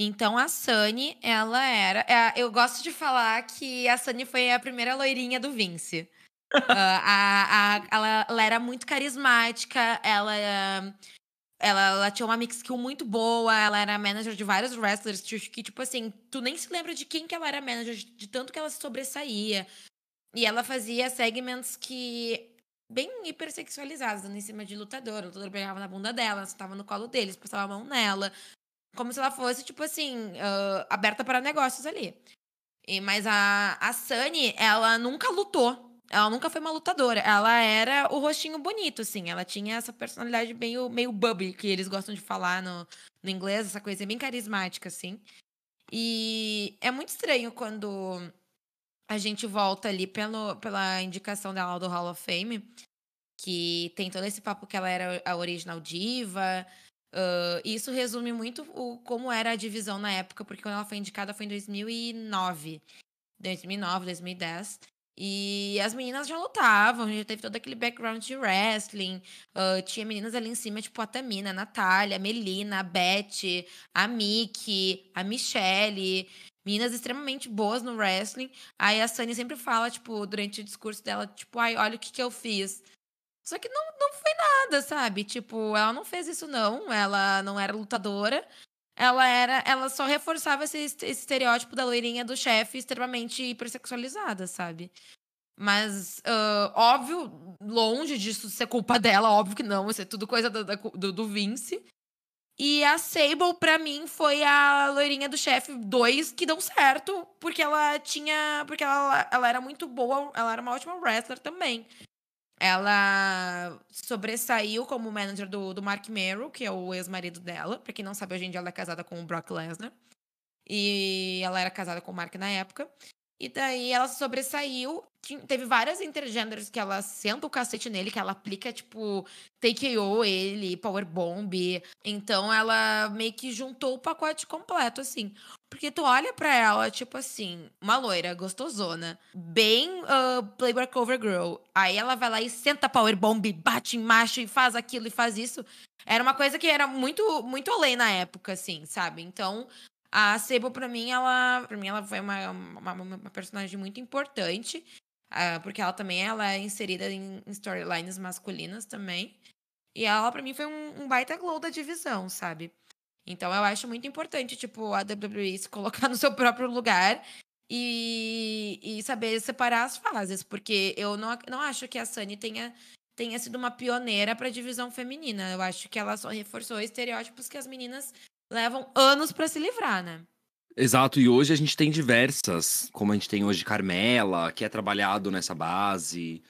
Então a Sunny, ela era. É, eu gosto de falar que a Sunny foi a primeira loirinha do Vince. uh, a, a, ela, ela, era muito carismática, ela, ela, ela, tinha uma mix skill muito boa, ela era manager de vários wrestlers que, tipo assim, tu nem se lembra de quem que ela era manager, de, tanto que ela se sobressaía. E ela fazia segmentos que bem hipersexualizados, em cima de lutador. O lutador pegava na bunda dela, estava no colo deles, passava a mão nela como se ela fosse, tipo assim, uh, aberta para negócios ali. E, mas a, a Sunny, ela nunca lutou. Ela nunca foi uma lutadora. Ela era o rostinho bonito, assim. Ela tinha essa personalidade meio, meio bubbly, que eles gostam de falar no, no inglês, essa coisa bem carismática, assim. E é muito estranho quando a gente volta ali pelo, pela indicação dela do Hall of Fame, que tem todo esse papo que ela era a original diva, Uh, isso resume muito o, como era a divisão na época, porque quando ela foi indicada foi em 2009. 2009, 2010. E as meninas já lutavam, já teve todo aquele background de wrestling. Uh, tinha meninas ali em cima, tipo a Tamina, a Natália, a Melina, a Beth, a Miki, a Michelle. Meninas extremamente boas no wrestling. Aí a Sunny sempre fala, tipo, durante o discurso dela, tipo, ai, olha o que, que eu fiz. Só que não, não foi nada, sabe? Tipo, ela não fez isso, não. Ela não era lutadora. Ela era. Ela só reforçava esse, esse estereótipo da loirinha do chefe extremamente hipersexualizada, sabe? Mas, uh, óbvio, longe disso ser culpa dela, óbvio que não, isso é tudo coisa do, do, do Vince. E a Sable, pra mim, foi a loirinha do chefe 2 que deu certo, porque ela tinha. Porque ela, ela era muito boa, ela era uma ótima wrestler também. Ela sobressaiu como manager do, do Mark Merrill, que é o ex-marido dela. Pra quem não sabe, hoje em dia ela é casada com o Brock Lesnar. E ela era casada com o Mark na época. E daí ela sobressaiu. Teve várias intergenders que ela senta o cacete nele, que ela aplica, tipo, TKO ele, Powerbomb. Então ela meio que juntou o pacote completo, assim. Porque tu olha pra ela, tipo assim, uma loira gostosona, bem uh, Playboy Cover Girl. Aí ela vai lá e senta Powerbomb, bate em macho e faz aquilo e faz isso. Era uma coisa que era muito, muito além na época, assim, sabe? Então, a Sebo, pra mim, ela, pra mim, ela foi uma, uma, uma personagem muito importante. Uh, porque ela também ela é inserida em, em storylines masculinas também. E ela, pra mim, foi um, um baita glow da divisão, sabe? Então eu acho muito importante, tipo, a WWE se colocar no seu próprio lugar e, e saber separar as fases. Porque eu não, não acho que a Sunny tenha, tenha sido uma pioneira pra divisão feminina. Eu acho que ela só reforçou estereótipos que as meninas levam anos para se livrar, né? Exato, e hoje a gente tem diversas, como a gente tem hoje Carmela, que é trabalhado nessa base,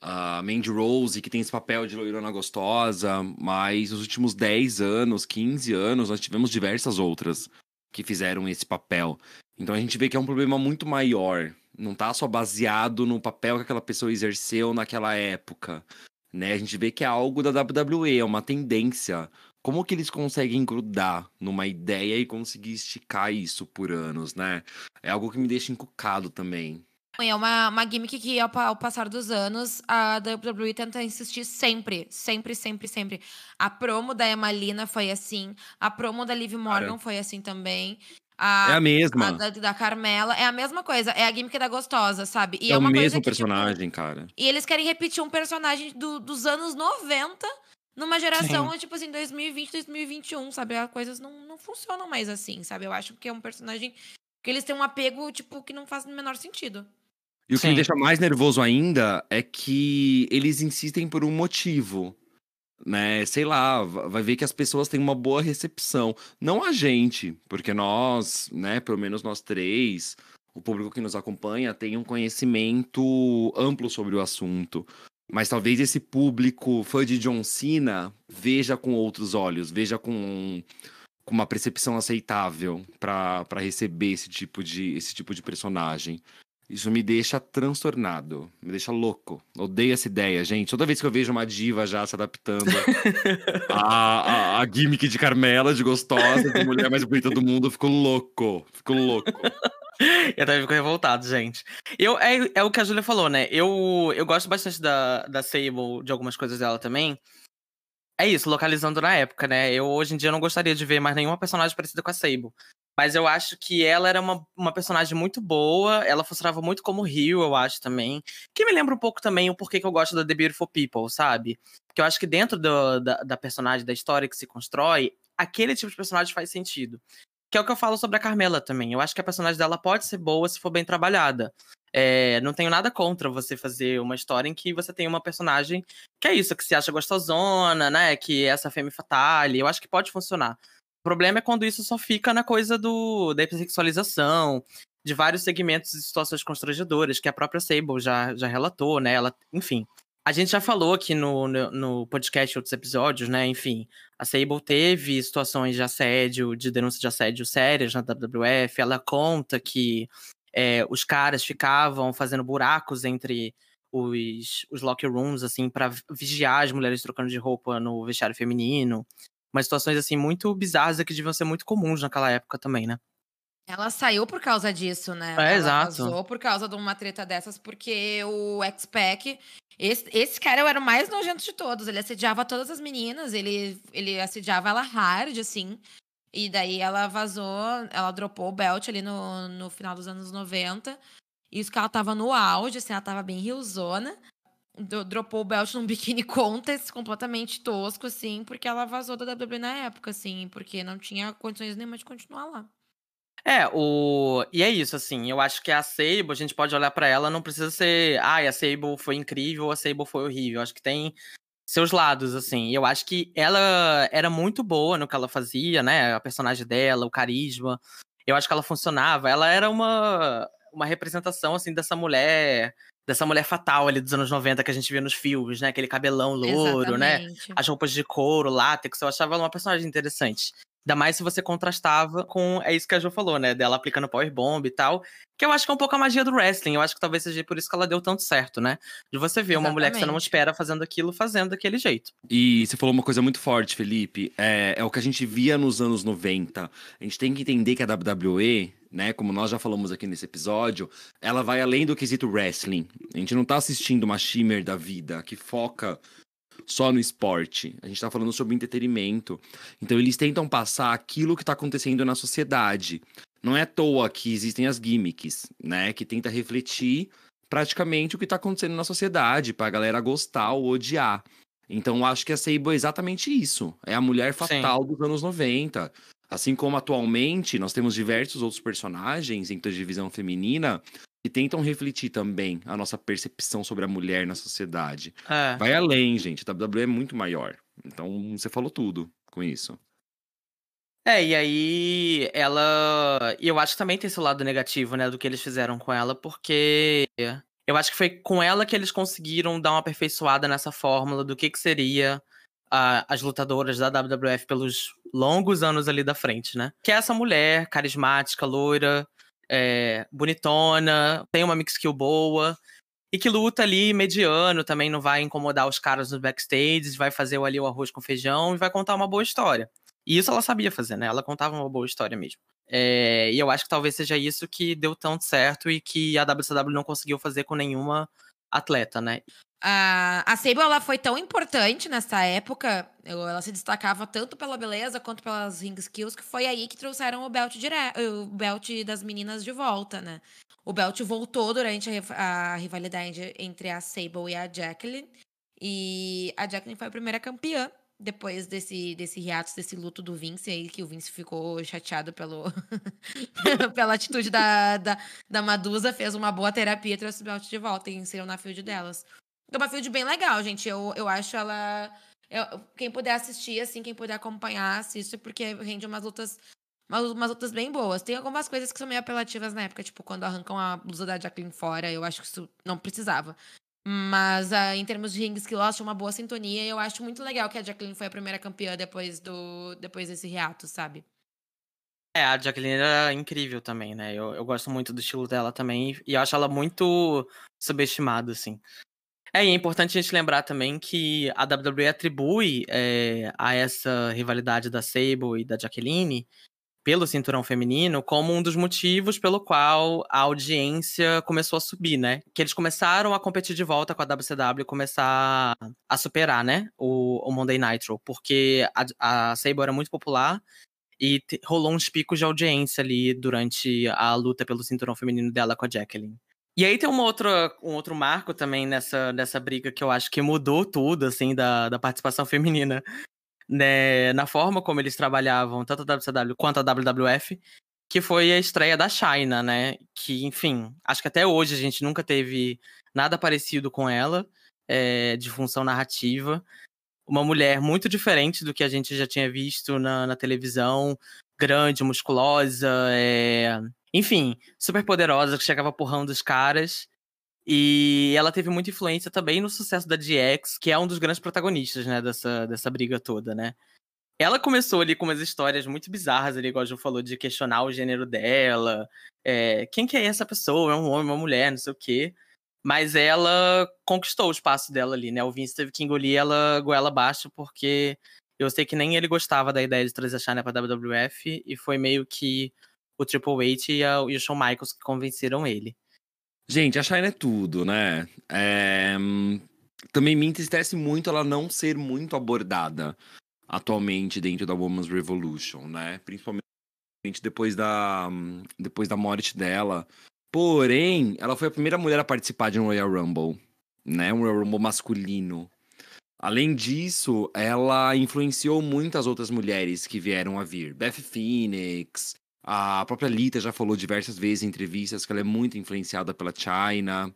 a Mandy Rose, que tem esse papel de loirona gostosa, mas nos últimos 10 anos, 15 anos, nós tivemos diversas outras que fizeram esse papel. Então a gente vê que é um problema muito maior, não tá só baseado no papel que aquela pessoa exerceu naquela época, né? A gente vê que é algo da WWE, é uma tendência como que eles conseguem grudar numa ideia e conseguir esticar isso por anos, né? É algo que me deixa encucado também. É uma, uma gimmick que, ao, ao, passar dos anos, a WWE tenta insistir sempre, sempre, sempre, sempre. A promo da Emalina foi assim, a promo da Liv Morgan Cara. foi assim também. A, é a mesma. A da, da, Carmela é a mesma coisa, é a gimmick da gostosa, sabe? E é, é o mesmo que, tipo, personagem, tipo, cara. E eles querem repetir um personagem do, dos anos 90 numa geração, Sim. tipo assim, 2020, 2021, sabe? As coisas não, não funcionam mais assim, sabe? Eu acho que é um personagem que eles têm um apego, tipo, que não faz o menor sentido. E o que Sim. me deixa mais nervoso ainda é que eles insistem por um motivo. né? Sei lá, vai ver que as pessoas têm uma boa recepção. Não a gente, porque nós, né, pelo menos nós três, o público que nos acompanha tem um conhecimento amplo sobre o assunto. Mas talvez esse público fã de John Cena veja com outros olhos, veja com, com uma percepção aceitável para receber esse tipo, de, esse tipo de personagem. Isso me deixa transtornado, me deixa louco. Odeio essa ideia, gente. Toda vez que eu vejo uma diva já se adaptando a, a, a, gimmick de Carmela, de gostosa, de mulher mais bonita do mundo, eu fico louco. Fico louco. Eu também fico revoltado, gente. Eu, é, é o que a Julia falou, né? Eu, eu gosto bastante da, da Sable, de algumas coisas dela também. É isso, localizando na época, né? Eu hoje em dia não gostaria de ver mais nenhuma personagem parecida com a Sable. Mas eu acho que ela era uma, uma personagem muito boa. Ela funcionava muito como Rio, eu acho também. Que me lembra um pouco também o porquê que eu gosto da The Beautiful People, sabe? Porque eu acho que dentro do, da, da personagem, da história que se constrói, aquele tipo de personagem faz sentido. Que é o que eu falo sobre a Carmela também. Eu acho que a personagem dela pode ser boa se for bem trabalhada. É, não tenho nada contra você fazer uma história em que você tem uma personagem que é isso, que se acha gostosona, né? Que é essa femme fatale. Eu acho que pode funcionar problema é quando isso só fica na coisa do da hipersexualização, de vários segmentos e situações constrangedoras, que a própria Sable já, já relatou, né? Ela, enfim. A gente já falou aqui no, no, no podcast outros episódios, né? Enfim, a Sable teve situações de assédio, de denúncia de assédio sérias na WWF. Ela conta que é, os caras ficavam fazendo buracos entre os, os locker rooms, assim, para vigiar as mulheres trocando de roupa no vestiário feminino umas situações assim muito bizarras que deviam ser muito comuns naquela época também, né? Ela saiu por causa disso, né? É, ela exato. Vazou por causa de uma treta dessas, porque o X-Pac. Esse, esse cara era o mais nojento de todos. Ele assediava todas as meninas, ele, ele assediava ela hard, assim. E daí ela vazou, ela dropou o belt ali no, no final dos anos 90. Isso que ela tava no auge, assim, ela tava bem riozona dropou o belt num biquíni contest completamente tosco, assim, porque ela vazou da WWE na época, assim, porque não tinha condições nenhuma de continuar lá. É, o. E é isso, assim. Eu acho que a Sable, a gente pode olhar para ela, não precisa ser. Ah, a Sable foi incrível, a Sable foi horrível. Eu acho que tem seus lados, assim. Eu acho que ela era muito boa no que ela fazia, né? A personagem dela, o carisma. Eu acho que ela funcionava. Ela era uma, uma representação, assim, dessa mulher dessa mulher fatal ali dos anos 90 que a gente via nos filmes, né? Aquele cabelão louro, né? Exatamente. né? As roupas de couro, látex, eu achava ela uma personagem interessante. Ainda mais se você contrastava com. É isso que a Jo falou, né? Dela aplicando Power Bomb e tal. Que eu acho que é um pouco a magia do wrestling. Eu acho que talvez seja por isso que ela deu tanto certo, né? De você ver uma mulher que você não espera fazendo aquilo, fazendo daquele jeito. E você falou uma coisa muito forte, Felipe. É, é o que a gente via nos anos 90. A gente tem que entender que a WWE né? Como nós já falamos aqui nesse episódio, ela vai além do quesito wrestling. A gente não tá assistindo uma shimmer da vida que foca só no esporte. A gente tá falando sobre entretenimento. Então eles tentam passar aquilo que tá acontecendo na sociedade. Não é à toa que existem as gimmicks, né? Que tenta refletir praticamente o que tá acontecendo na sociedade, pra galera gostar ou odiar. Então acho que a Seibo é exatamente isso. É a mulher fatal Sim. dos anos 90. Assim como atualmente nós temos diversos outros personagens em divisão feminina que tentam refletir também a nossa percepção sobre a mulher na sociedade. É. Vai além, gente. A WWE é muito maior. Então você falou tudo com isso. É, e aí ela. E eu acho que também tem esse lado negativo, né, do que eles fizeram com ela, porque eu acho que foi com ela que eles conseguiram dar uma aperfeiçoada nessa fórmula do que, que seria as lutadoras da WWF pelos longos anos ali da frente, né? Que é essa mulher carismática, loira, é, bonitona, tem uma mix skill boa e que luta ali mediano, também não vai incomodar os caras nos backstage, vai fazer ali o arroz com feijão e vai contar uma boa história. E isso ela sabia fazer, né? Ela contava uma boa história mesmo. É, e eu acho que talvez seja isso que deu tanto certo e que a WCW não conseguiu fazer com nenhuma atleta, né? A, a Sable ela foi tão importante nessa época, ela se destacava tanto pela beleza quanto pelas ring skills, que foi aí que trouxeram o belt, dire... o belt das meninas de volta, né? O belt voltou durante a, a rivalidade entre a Sable e a Jacqueline. E a Jacqueline foi a primeira campeã depois desse, desse hiatus, desse luto do Vince aí, que o Vince ficou chateado pelo, pela atitude da, da, da Madusa, fez uma boa terapia e trouxe o belt de volta e inseriu na field delas. É uma field bem legal, gente. Eu, eu acho ela. Eu, quem puder assistir, assim, quem puder acompanhar, assiste, porque rende umas lutas umas, umas lutas bem boas. Tem algumas coisas que são meio apelativas na época, tipo, quando arrancam a blusa da Jacqueline fora, eu acho que isso não precisava. Mas uh, em termos de ring skill, acho uma boa sintonia e eu acho muito legal que a Jacqueline foi a primeira campeã depois, do, depois desse reato, sabe? É, a Jacqueline era incrível também, né? Eu, eu gosto muito do estilo dela também e acho ela muito subestimada, assim. É, e é importante a gente lembrar também que a WWE atribui é, a essa rivalidade da Sable e da Jacqueline pelo cinturão feminino como um dos motivos pelo qual a audiência começou a subir, né? Que eles começaram a competir de volta com a WCW, começar a superar, né? O, o Monday Nitro, porque a, a Sable era muito popular e rolou uns picos de audiência ali durante a luta pelo cinturão feminino dela com a Jacqueline. E aí tem uma outra, um outro marco também nessa, nessa briga que eu acho que mudou tudo, assim, da, da participação feminina né, na forma como eles trabalhavam, tanto a WCW quanto a WWF, que foi a estreia da China, né? Que, enfim, acho que até hoje a gente nunca teve nada parecido com ela, é, de função narrativa. Uma mulher muito diferente do que a gente já tinha visto na, na televisão, grande, musculosa, é... enfim, super poderosa, que chegava porrando os caras. E ela teve muita influência também no sucesso da DX, que é um dos grandes protagonistas, né, dessa, dessa briga toda, né? Ela começou ali com umas histórias muito bizarras ali, igual a Ju falou, de questionar o gênero dela. É, quem que é essa pessoa? É um homem, uma mulher, não sei o quê. Mas ela conquistou o espaço dela ali, né? O Vince teve que engolir ela goela abaixo, porque eu sei que nem ele gostava da ideia de trazer a Shania pra WWF, e foi meio que o Triple H e, a, e o Shawn Michaels que convenceram ele. Gente, a Shine é tudo, né? É... Também me entristece muito ela não ser muito abordada atualmente dentro da Women's Revolution, né? Principalmente depois da, depois da morte dela. Porém, ela foi a primeira mulher a participar de um Royal Rumble, né? Um Royal Rumble masculino. Além disso, ela influenciou muitas outras mulheres que vieram a vir. Beth Phoenix, a própria Lita já falou diversas vezes em entrevistas que ela é muito influenciada pela China.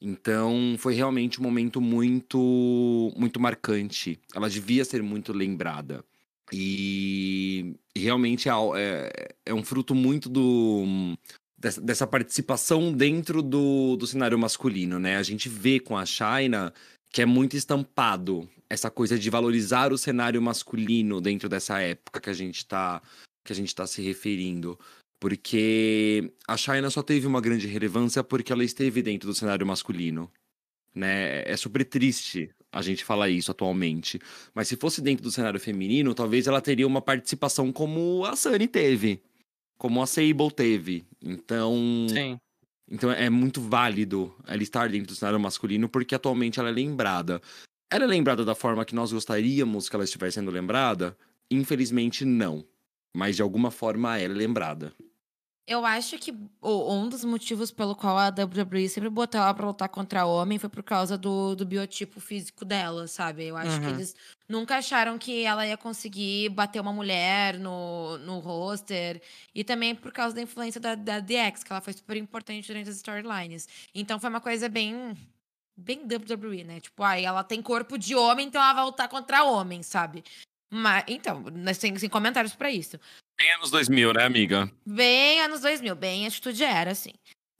Então, foi realmente um momento muito muito marcante. Ela devia ser muito lembrada. E realmente é, é, é um fruto muito do dessa, dessa, participação dentro do, do cenário masculino, né? A gente vê com a China que é muito estampado essa coisa de valorizar o cenário masculino dentro dessa época que a gente está que a gente está se referindo. Porque a China só teve uma grande relevância porque ela esteve dentro do cenário masculino. Né? É super triste a gente falar isso atualmente. Mas se fosse dentro do cenário feminino, talvez ela teria uma participação como a Sunny teve. Como a Sable teve. Então. Sim. Então é muito válido ela estar dentro do cenário masculino, porque atualmente ela é lembrada. Ela é lembrada da forma que nós gostaríamos que ela estivesse sendo lembrada? Infelizmente, não mas de alguma forma ela é lembrada. Eu acho que um dos motivos pelo qual a WWE sempre botou ela pra lutar contra homem foi por causa do, do biotipo físico dela, sabe? Eu acho uhum. que eles nunca acharam que ela ia conseguir bater uma mulher no, no roster. E também por causa da influência da, da DX, que ela foi super importante durante as storylines. Então foi uma coisa bem. Bem WWE, né? Tipo, aí ela tem corpo de homem, então ela vai lutar contra homem, sabe? Mas, então, nós temos sem comentários para isso. Bem anos 2000, né, amiga? Bem anos 2000, bem atitude era, assim.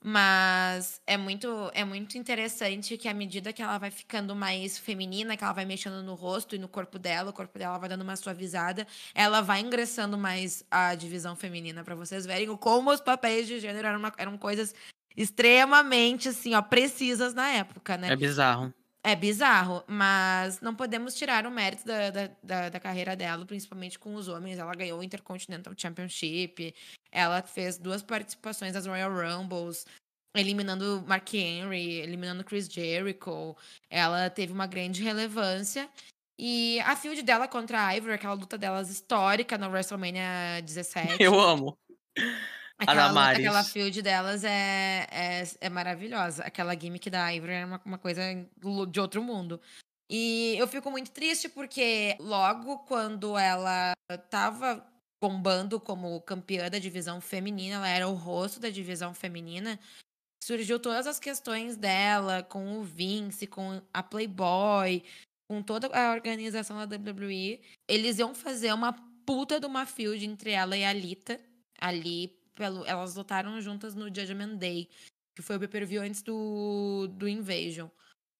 Mas é muito, é muito interessante que à medida que ela vai ficando mais feminina, que ela vai mexendo no rosto e no corpo dela, o corpo dela vai dando uma suavizada, ela vai ingressando mais a divisão feminina para vocês verem como os papéis de gênero eram, uma, eram coisas extremamente assim, ó, precisas na época, né? É bizarro. É bizarro, mas não podemos tirar o mérito da, da, da, da, carreira dela, principalmente com os homens. Ela ganhou o Intercontinental Championship, ela fez duas participações nas Royal Rumbles, eliminando Mark Henry, eliminando Chris Jericho. Ela teve uma grande relevância. E a field dela contra a Ivory, aquela luta delas histórica na WrestleMania 17. Eu amo. Aquela, aquela field delas é, é, é, maravilhosa. Aquela gimmick da Ivory é uma, uma coisa de outro mundo. E eu fico muito triste porque logo quando ela tava bombando como campeã da divisão feminina, ela era o rosto da divisão feminina, surgiu todas as questões dela com o Vince, com a Playboy, com toda a organização da WWE, eles iam fazer uma puta de uma field entre ela e a Alita ali pelo elas lutaram juntas no Judgment Day, que foi o pay-per-view antes do do Invasion.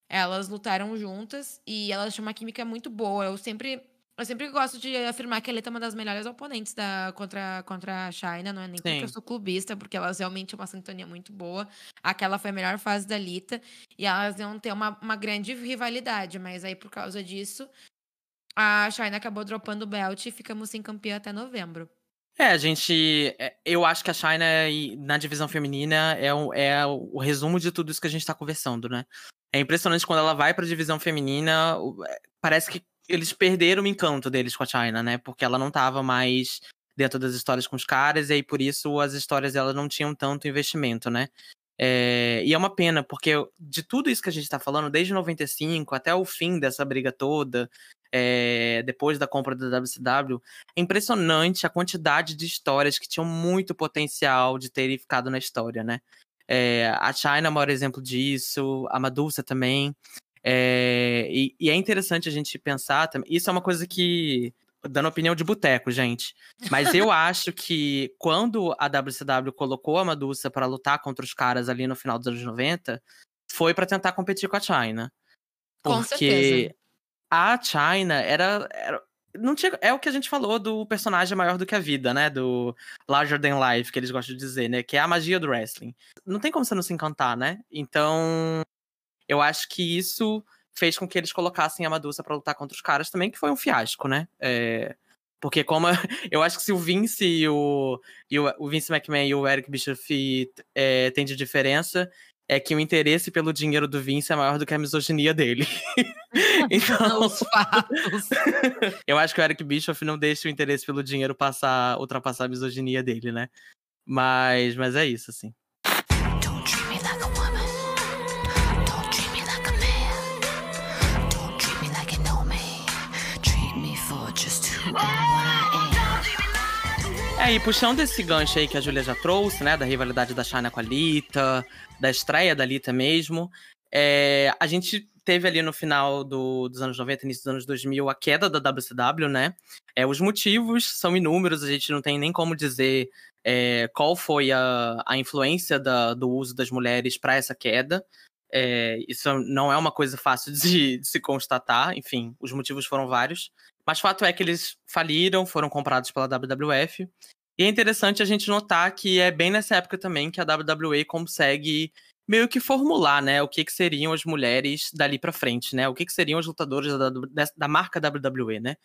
Elas lutaram juntas e elas tinham uma química muito boa. Eu sempre eu sempre gosto de afirmar que a Alita é uma das melhores oponentes da, contra, contra a China, não é nem porque eu sou clubista, porque elas realmente uma sintonia muito boa. Aquela foi a melhor fase da Alita, e elas iam ter uma, uma grande rivalidade, mas aí por causa disso, a China acabou dropando o belt e ficamos sem campeã até novembro. É, a gente. É, eu acho que a China na divisão feminina é o, é o resumo de tudo isso que a gente tá conversando, né? É impressionante quando ela vai pra divisão feminina, é, parece que eles perderam o encanto deles com a China, né? Porque ela não tava mais dentro das histórias com os caras, e aí por isso as histórias dela não tinham tanto investimento, né? É, e é uma pena, porque de tudo isso que a gente tá falando, desde 95 até o fim dessa briga toda, é, depois da compra da WCW, é impressionante a quantidade de histórias que tinham muito potencial de terem ficado na história, né? É, a China é o maior exemplo disso, a Madusa também. É, e, e, é interessante a gente pensar também. Isso é uma coisa que. Dando opinião de boteco, gente. Mas eu acho que quando a WCW colocou a Madusa para lutar contra os caras ali no final dos anos 90, foi para tentar competir com a China. Porque a China era, era não tinha, é o que a gente falou do personagem maior do que a vida, né? Do larger than life, que eles gostam de dizer, né? Que é a magia do wrestling. Não tem como você não se encantar, né? Então, eu acho que isso fez com que eles colocassem a Madusa para lutar contra os caras também, que foi um fiasco, né? É, porque como eu acho que se o Vince e o, e o, Vince McMahon e o Eric Bischoff é, tem de diferença, é que o interesse pelo dinheiro do Vince é maior do que a misoginia dele. então, os fatos. eu acho que o Eric Bischoff não deixa o interesse pelo dinheiro passar, ultrapassar a misoginia dele, né? Mas, mas é isso, assim. É, e puxando esse gancho aí que a Julia já trouxe, né, da rivalidade da China com a Lita, da estreia da Lita mesmo, é, a gente teve ali no final do, dos anos 90, início dos anos 2000, a queda da WCW, né? É, os motivos são inúmeros, a gente não tem nem como dizer é, qual foi a, a influência da, do uso das mulheres para essa queda. É, isso não é uma coisa fácil de, de, se constatar, enfim, os motivos foram vários. Mas fato é que eles faliram, foram comprados pela WWF. E é interessante a gente notar que é bem nessa época também que a WWE consegue meio que formular, né, o que, que seriam as mulheres dali para frente, né? O que, que seriam as lutadoras da, da, da, marca WWE, né?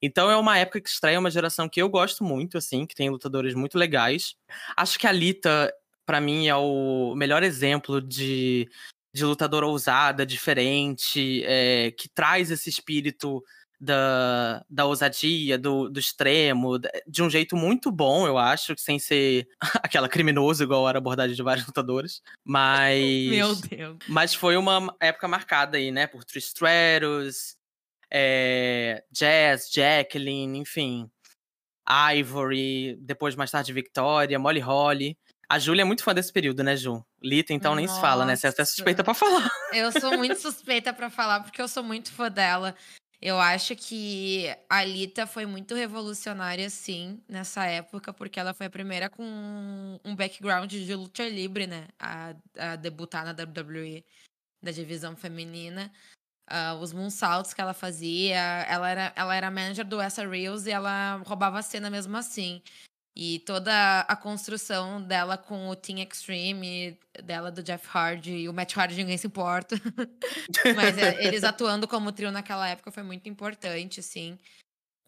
Então é uma época que estreia uma geração que eu gosto muito, assim, que tem lutadores muito legais. Acho que a Lita, para mim, é o melhor exemplo de, de lutadora ousada, diferente, é, que traz esse espírito da, da ousadia, do, do extremo, de um jeito muito bom, eu acho, sem ser aquela criminosa, igual era a abordagem de vários lutadores. Mas. Meu Deus. Mas foi uma época marcada aí, né? Por Trish Stratus, é, Jazz, Jacqueline, enfim. Ivory, depois mais tarde Victoria, Molly Holly. A Júlia é muito fã desse período, né, Ju? Lita, então Nossa. nem se fala, né? Você é até suspeita pra falar. Eu sou muito suspeita para falar, porque eu sou muito fã dela. Eu acho que a Alita foi muito revolucionária, sim, nessa época, porque ela foi a primeira com um background de luta livre, né? A, a debutar na WWE, da divisão feminina. Uh, os moonsaults que ela fazia, ela era, ela era manager do Essa Reels e ela roubava a cena mesmo assim. E toda a construção dela com o Team Extreme, dela do Jeff Hardy e o Matt Hardy ninguém se importa. Mas é, eles atuando como trio naquela época foi muito importante, assim.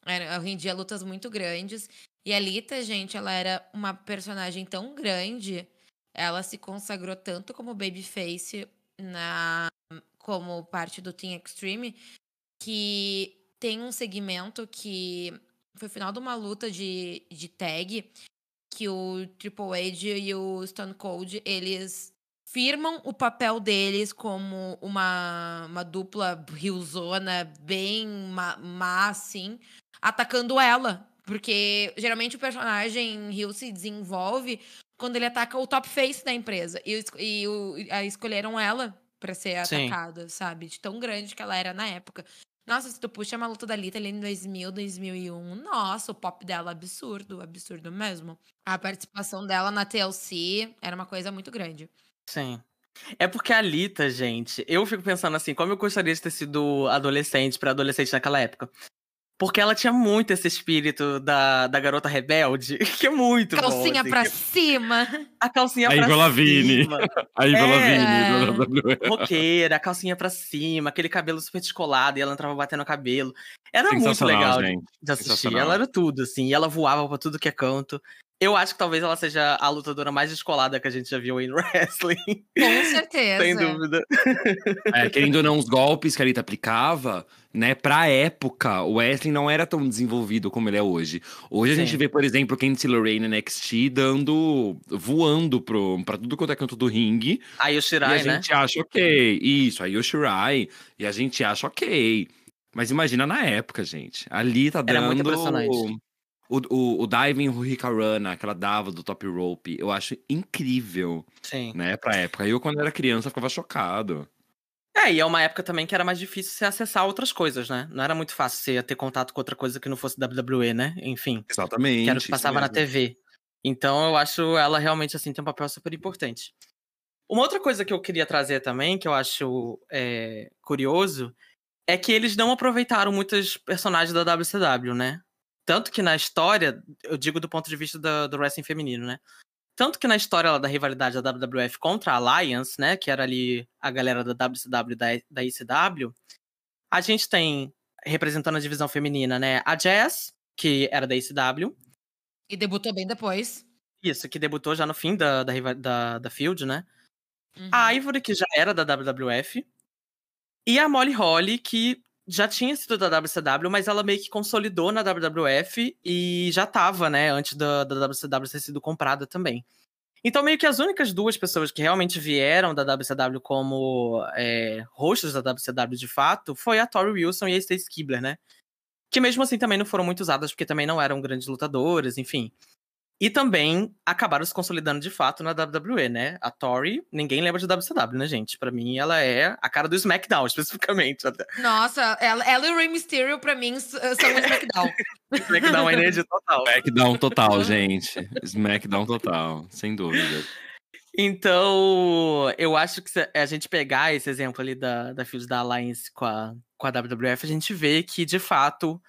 Era, rendia lutas muito grandes. E a Lita, gente, ela era uma personagem tão grande, ela se consagrou tanto como babyface na como parte do Team Extreme, que tem um segmento que foi o final de uma luta de, de tag que o Triple H e o Stone Cold, eles firmam o papel deles como uma, uma dupla riozona bem má, má, assim, atacando ela. Porque geralmente o personagem Rio se desenvolve quando ele ataca o top face da empresa. E, e, e escolheram ela para ser atacada, Sim. sabe? De tão grande que ela era na época. Nossa, se tu puxa uma luta da Lita ali em 2000, 2001, nossa, o pop dela absurdo, absurdo mesmo. A participação dela na TLC era uma coisa muito grande. Sim. É porque a Lita, gente, eu fico pensando assim, como eu gostaria de ter sido adolescente para adolescente naquela época. Porque ela tinha muito esse espírito da, da garota rebelde, que é muito Calcinha bom, assim, pra que- cima. A calcinha A pra Ivy Lavigne. cima. A Ivy É. Lavigne. Roqueira, a calcinha pra cima, aquele cabelo super descolado, e ela entrava batendo o cabelo. Era muito legal de- gente. de assistir. Ela era tudo, assim, e ela voava pra tudo que é canto. Eu acho que talvez ela seja a lutadora mais descolada que a gente já viu em wrestling. Com certeza. Sem dúvida. É, querendo ou não, os golpes que a Anitta aplicava, né, pra época, o wrestling não era tão desenvolvido como ele é hoje. Hoje a gente Sim. vê, por exemplo, Candice LeRae na NXT dando, voando pro, pra tudo quanto é canto do ringue. Aí o e a Shirai, né? gente acha ok. Isso, aí o Shirai. E a gente acha ok. Mas imagina na época, gente. Ali tá Era dando muito impressionante. o, o, o diving Hurricanrana que ela dava do top rope. Eu acho incrível, Sim. né, pra época. Eu, quando era criança, ficava chocado. É, e é uma época também que era mais difícil você acessar outras coisas, né? Não era muito fácil você ter contato com outra coisa que não fosse WWE, né? Enfim, Exatamente. que era o que passava na. TV. Então eu acho ela realmente, assim, tem um papel super importante. Uma outra coisa que eu queria trazer também, que eu acho é, curioso, é que eles não aproveitaram muitos personagens da WCW, né? Tanto que na história, eu digo do ponto de vista do, do wrestling feminino, né? Tanto que na história lá da rivalidade da WWF contra a Alliance, né? Que era ali a galera da WCW e da, da ECW, a gente tem, representando a divisão feminina, né? A Jazz, que era da ECW, E debutou bem depois. isso, que debutou já no fim da, da, da, da Field, né? Uhum. A Ivory, que já era da WWF. E a Molly Holly, que já tinha sido da WCW, mas ela meio que consolidou na WWF e já tava, né, antes da, da WCW ter sido comprada também. Então, meio que as únicas duas pessoas que realmente vieram da WCW como é, hosts da WCW de fato foi a Tori Wilson e a Stacy Kibler, né? Que mesmo assim também não foram muito usadas porque também não eram grandes lutadoras, enfim. E também acabaram se consolidando de fato na WWE, né? A Tori, ninguém lembra de WCW, né, gente? Pra mim, ela é a cara do SmackDown, especificamente. Até. Nossa, ela, ela e o Rey Mysterio, pra mim, s- são o SmackDown. SmackDown é energia total. Smackdown total, gente. Smackdown total, sem dúvida. Então, eu acho que se a gente pegar esse exemplo ali da, da Field da Alliance com a, com a WWF, a gente vê que, de fato,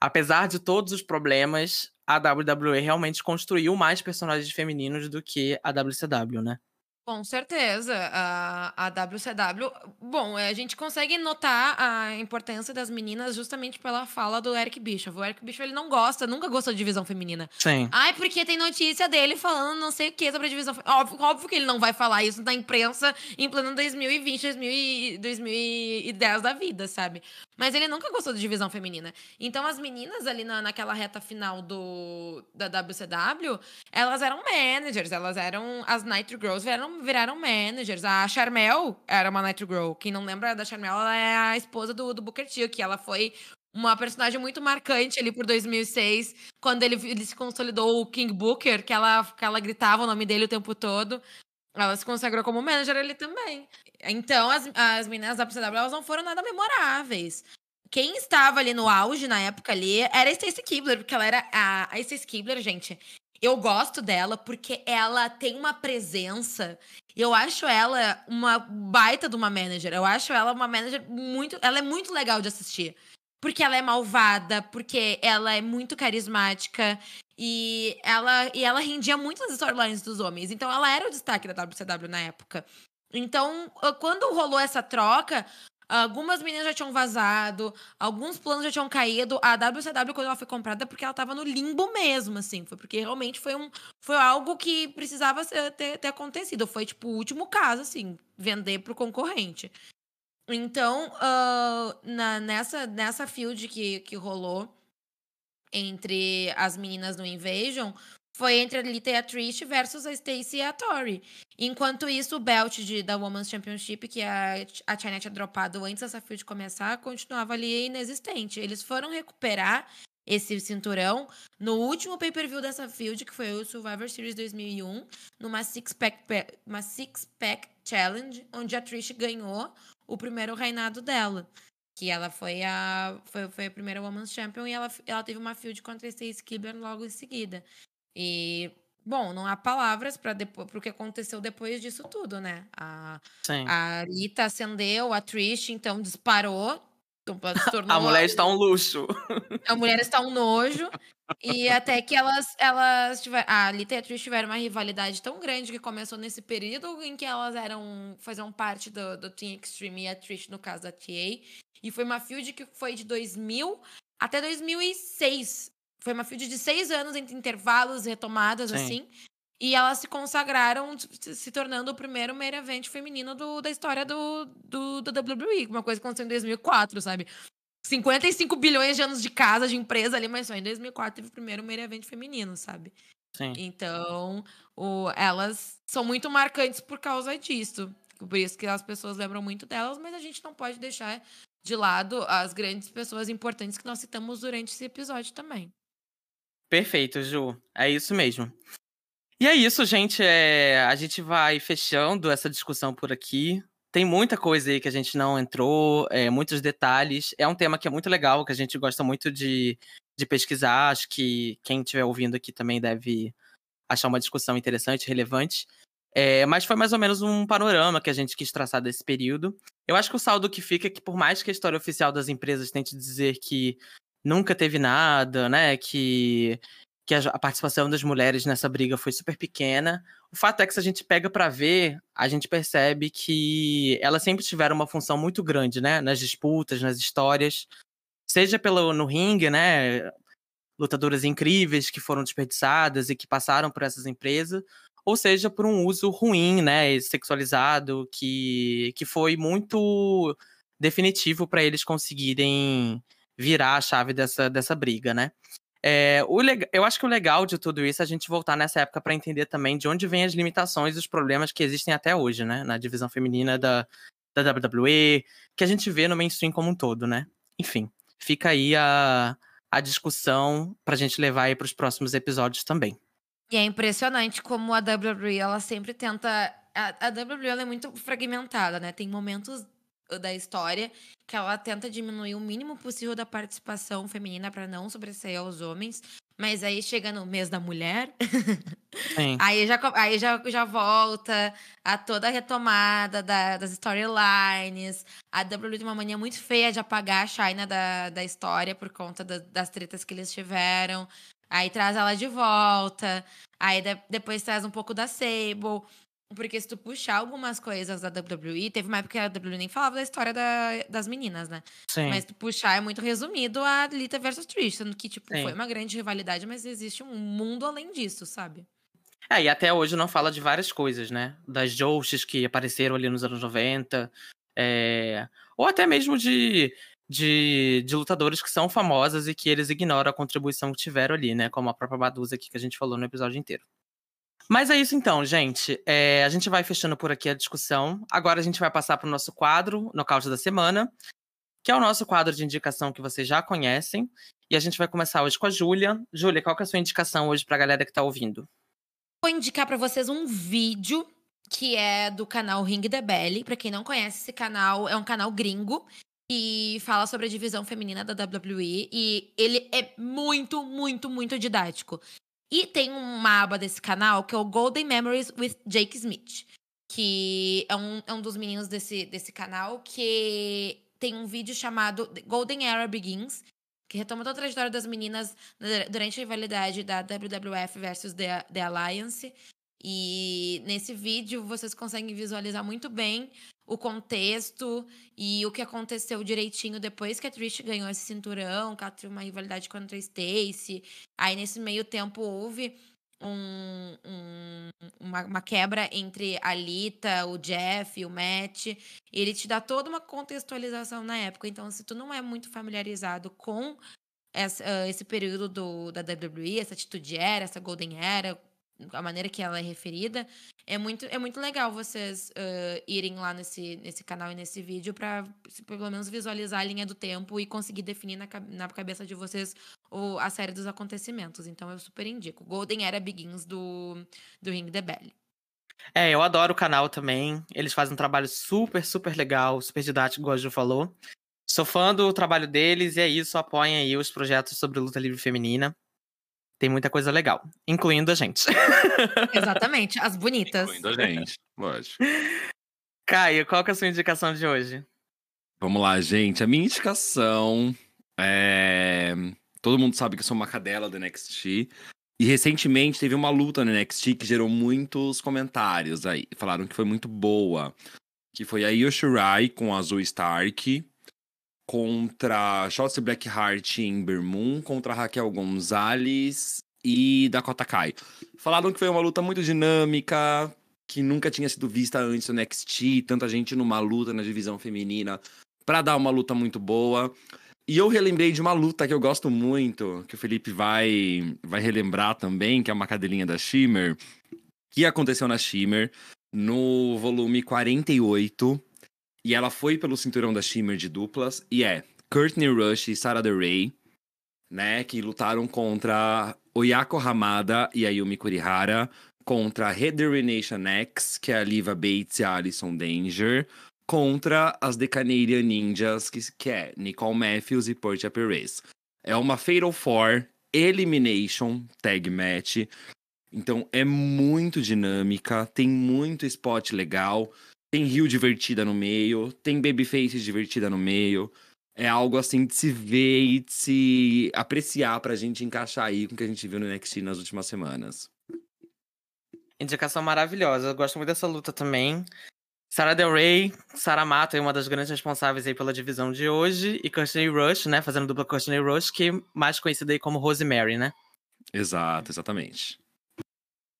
apesar de todos os problemas, a WWE realmente construiu mais personagens femininos do que a WCW, né? Com certeza. A, a WCW. Bom, a gente consegue notar a importância das meninas justamente pela fala do Eric Bischoff. O Eric Bischoff ele não gosta, nunca gostou de divisão feminina. Sim. Ai, porque tem notícia dele falando não sei o que sobre a divisão feminina. Óbvio, óbvio que ele não vai falar isso na imprensa em pleno 2020, 2000 e 2010 da vida, sabe? Mas ele nunca gostou de divisão feminina. Então as meninas ali na, naquela reta final do, da WCW, elas eram managers, elas eram. As Nitro Girls viraram, managers. A Charmel era uma Nitro Girl. Quem não lembra da Charmel, ela é a esposa do, do Booker T, que ela foi uma personagem muito marcante ali por 2006, quando ele, ele se consolidou o King Booker, que ela, que ela gritava o nome dele o tempo todo. Ela se consagrou como manager ali também. Então, as, as meninas da WCW, elas não foram nada memoráveis. Quem estava ali no auge na época ali era a Stacey Kibler, porque ela era. A, a Stacey Kibler, gente, eu gosto dela porque ela tem uma presença. Eu acho ela uma baita de uma manager. Eu acho ela uma manager muito. Ela é muito legal de assistir. Porque ela é malvada, porque ela é muito carismática e ela, e ela rendia muito as storylines dos homens. Então ela era o destaque da WCW na época. Então, quando rolou essa troca, algumas meninas já tinham vazado, alguns planos já tinham caído. A WCW, quando ela foi comprada, é porque ela tava no limbo mesmo, assim. Foi porque realmente foi, um, foi algo que precisava ter, ter acontecido. Foi, tipo, o último caso, assim, vender pro concorrente. Então, ah, na, nessa, nessa field que, que rolou entre as meninas no Invasion, foi entre a Lita e a Trish versus a Stacy e a Tori. Enquanto isso, o belt de, da Women's Championship, que a, a China tinha dropado antes dessa field começar, continuava ali inexistente. Eles foram recuperar esse cinturão no último pay-per-view dessa field, que foi o Survivor Series 2001, numa six-pack uma six pack challenge, onde a Trish ganhou o primeiro reinado dela. Que ela foi a, foi, foi a primeira Women's Champion e ela, ela teve uma field contra a Stacey Keebler logo em seguida. E, bom, não há palavras para o que aconteceu depois disso tudo, né? A, Sim. a Rita acendeu, a Trish, então, disparou. Então, tornou A mulher está um luxo. a mulher está um nojo. E até que elas, elas tiveram. A Lita e a Trish tiveram uma rivalidade tão grande que começou nesse período em que elas eram. faziam parte do, do Team Extreme e a Trish, no caso da TA. E foi uma feud que foi de 2000 até 2006. Foi uma feud de seis anos entre intervalos e retomadas, Sim. assim. E elas se consagraram, se tornando o primeiro main event feminino do, da história do, do, do WWE. Uma coisa que aconteceu em 2004, sabe? 55 bilhões de anos de casa, de empresa ali, mas só em 2004 teve o primeiro main event feminino, sabe? Sim. Então, o, elas são muito marcantes por causa disso. Por isso que as pessoas lembram muito delas, mas a gente não pode deixar de lado as grandes pessoas importantes que nós citamos durante esse episódio também. Perfeito, Ju. É isso mesmo. E é isso, gente. É... A gente vai fechando essa discussão por aqui. Tem muita coisa aí que a gente não entrou, é, muitos detalhes. É um tema que é muito legal, que a gente gosta muito de, de pesquisar. Acho que quem estiver ouvindo aqui também deve achar uma discussão interessante, relevante. É, mas foi mais ou menos um panorama que a gente quis traçar desse período. Eu acho que o saldo que fica é que, por mais que a história oficial das empresas tente dizer que nunca teve nada, né? Que, que a, a participação das mulheres nessa briga foi super pequena. O fato é que se a gente pega para ver, a gente percebe que elas sempre tiveram uma função muito grande, né? Nas disputas, nas histórias. Seja pelo, no ringue, né? Lutadoras incríveis que foram desperdiçadas e que passaram por essas empresas, ou seja, por um uso ruim, né, sexualizado, que, que foi muito definitivo para eles conseguirem virar a chave dessa, dessa briga, né? É, o. Eu acho que o legal de tudo isso é a gente voltar nessa época para entender também de onde vêm as limitações e os problemas que existem até hoje, né? Na divisão feminina da, da WWE, que a gente vê no mainstream como um todo, né? Enfim, fica aí a, a discussão pra gente levar aí pros próximos episódios também. E é impressionante como a WWE, ela sempre tenta. A, a WWE é muito fragmentada, né? Tem momentos da história que ela tenta diminuir o mínimo possível da participação feminina para não sobressair aos homens. Mas aí chega no mês da mulher, aí, já, aí já, já volta a toda a retomada da- das storylines. A WWE tem uma mania muito feia de apagar a China da, da história por conta da- das tretas que eles tiveram. Aí traz ela de volta. Aí de- depois traz um pouco da Sable. Porque se tu puxar algumas coisas da WWE, teve uma época que a WWE nem falava da história da- das meninas, né? Sim. Mas tu puxar, é muito resumido a Lita versus Trish, sendo que, tipo, Sim. foi uma grande rivalidade, mas existe um mundo além disso, sabe? É, e até hoje não fala de várias coisas, né? Das Joushes que apareceram ali nos anos 90. é, Ou até mesmo de, de, de lutadores que são famosas e que eles ignoram a contribuição que tiveram ali, né? Como a própria Baduza aqui que a gente falou no episódio inteiro. Mas é isso então, gente. É, a gente vai fechando por aqui a discussão. Agora a gente vai passar para o nosso quadro, Nocaute da Semana, que é o nosso quadro de indicação que vocês já conhecem. E a gente vai começar hoje com a Júlia. Júlia, qual que é a sua indicação hoje para a galera que está ouvindo? Vou indicar pra vocês um vídeo que é do canal Ring the Belly. Pra quem não conhece esse canal, é um canal gringo e fala sobre a divisão feminina da WWE e ele é muito, muito, muito didático. E tem uma aba desse canal que é o Golden Memories with Jake Smith, que é um, é um dos meninos desse, desse canal que tem um vídeo chamado Golden Era Begins, que retoma toda a trajetória das meninas dur- durante a rivalidade da WWF versus The, The Alliance. E nesse vídeo vocês conseguem visualizar muito bem o contexto e o que aconteceu direitinho depois que a Trish ganhou esse cinturão, que ela teve uma rivalidade contra a Stacy. Aí nesse meio tempo houve um- um- uma, uma quebra entre a Lita, o Jeff, o Matt. E ele te dá toda uma contextualização na época. Então, se tu não é muito familiarizado com esse período do, da WWE, essa atitude era, essa Golden Era, a maneira que ela é referida, é muito, é muito legal vocês ah, irem lá nesse, nesse canal e nesse vídeo para pelo menos visualizar a linha do tempo e conseguir definir na, na cabeça de vocês o, a série dos acontecimentos. Então eu super indico. Golden Era Begins do, do Ring the Bell. É, eu adoro o canal também. Eles fazem um trabalho super, super legal, super didático, igual a Ju falou. Sou fã do trabalho deles e é isso, apoiem aí os projetos sobre luta livre feminina. Tem muita coisa legal, incluindo a gente. Exatamente, as bonitas. Incluindo a gente, lógico. Caio, qual que é a sua indicação de hoje? Vamos lá, gente. A minha indicação é. Todo mundo sabe que eu sou uma cadela do NXT. E recentemente teve uma luta no NXT que gerou muitos comentários aí. Falaram que foi muito boa. Que foi a Io Shirai com a Azul Stark contra Shotzi Blackheart em Bermoon, contra Raquel Gonzalez e Dakota Kai. Falaram que foi uma luta muito dinâmica, que nunca tinha sido vista antes no NXT, tanta gente numa luta na divisão feminina, para dar uma luta muito boa. E eu relembrei de uma luta que eu gosto muito, que o Felipe vai, vai relembrar também, que é uma cadelinha da Shimmer, que aconteceu na Shimmer, no volume 48. E ela foi pelo cinturão da Shimmer de duplas, e é Courtney Rush e Sarah Rey, né, que lutaram contra Oyako Hamada e Ayumi Kurihara, contra a Rederenation X, que é a Liva Bates e a Alison Danger, contra as The Canadian Ninjas, que, que é Nicole Matthews e Portia Perez. É uma Fatal Four Elimination Tag Match. Então é muito dinâmica, tem muito spot legal, tem Rio divertida no meio, tem Babyface divertida no meio. É algo assim de se ver e de se apreciar pra gente encaixar aí com o que a gente viu no NXT nas últimas semanas. Indicação maravilhosa. Eu gosto muito dessa luta também. Sarah Del Rey, Sarah Mato é uma das grandes responsáveis aí pela divisão de hoje, e Courtney Rush, né, fazendo dupla Courtney Rush, que é mais conhecida aí como Rosemary, né? Exato, exatamente.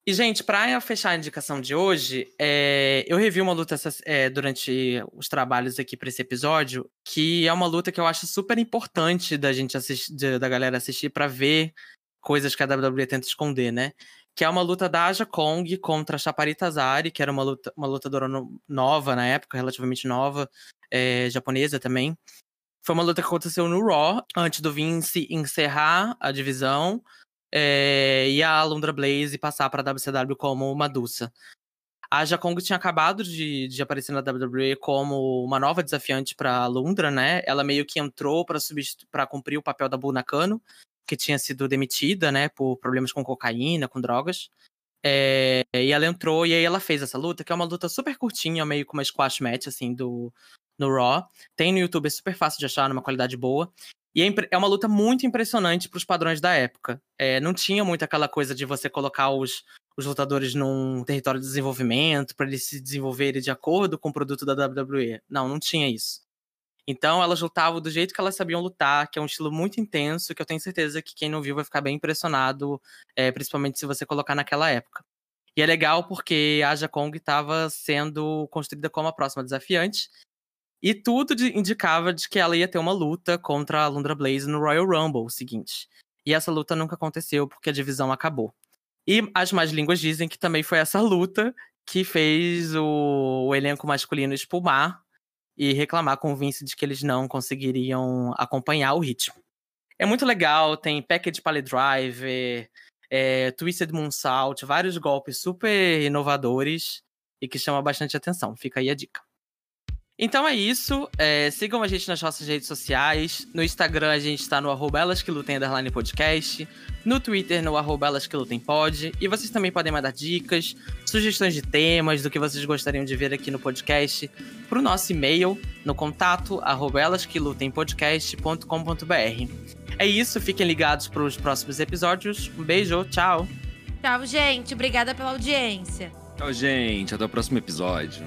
E, gente, pra fechar a indicação de hoje, é, eu revi uma luta é, durante os trabalhos aqui para esse episódio, que é uma luta que eu acho super importante da gente assistir, da galera assistir para ver coisas que a WWE tenta esconder, né? que é uma luta da Aja Kong contra a Chaparita Zari, que era uma, luta, uma lutadora no, nova na época, relativamente nova, é, japonesa também. Foi uma luta que aconteceu no Raw, antes do Vince encerrar a divisão é, e a Alundra Blaze passar para a WCW como Madusa. A Aja Kong tinha acabado de, de, aparecer na WWE como uma nova desafiante para a Lundra, né? Ela meio que entrou para cumprir o papel da Buna Nakano, que tinha sido demitida, né, por problemas com cocaína, com drogas. É, e ela entrou e aí ela fez essa luta, que é uma luta super curtinha, meio com uma squash match, assim, do, no Raw. Tem no YouTube, é super fácil de achar, numa qualidade boa. E é, é uma luta muito impressionante para os padrões da época. É, não tinha muito aquela coisa de você colocar os, os lutadores num território de desenvolvimento para eles se desenvolverem de acordo com o produto da WWE. Não, não tinha isso. Então elas lutavam do jeito que elas sabiam lutar, que é um estilo muito intenso, que eu tenho certeza que quem não viu vai ficar bem impressionado, é, principalmente se você colocar naquela época. E é legal porque a Aja Kong estava sendo construída como a próxima desafiante. E tudo de, indicava de que ela ia ter uma luta contra a Lundra Blaze no Royal Rumble seguinte. E essa luta nunca aconteceu porque a divisão acabou. E as mais línguas dizem que também foi essa luta que fez o, o elenco masculino espumar e reclamar com o Vince de que eles não conseguiriam acompanhar o ritmo. É muito legal, tem package pile driver, é, twisted moonsault, vários golpes super inovadores e que chamam bastante atenção. Fica aí a dica. Então é isso. É, sigam a gente nas nossas redes sociais. No Instagram a gente está no arroba elas que lutem underline podcast. No Twitter no arroba elas que lutem pod. E vocês também podem mandar dicas, sugestões de temas, do que vocês gostariam de ver aqui no podcast para o nosso e-mail no contato arroba elas que lutem podcast.com.br. É isso, fiquem ligados para os próximos episódios. Um beijo, tchau. Tchau, gente. Obrigada pela audiência. Tchau, gente. Até o próximo episódio.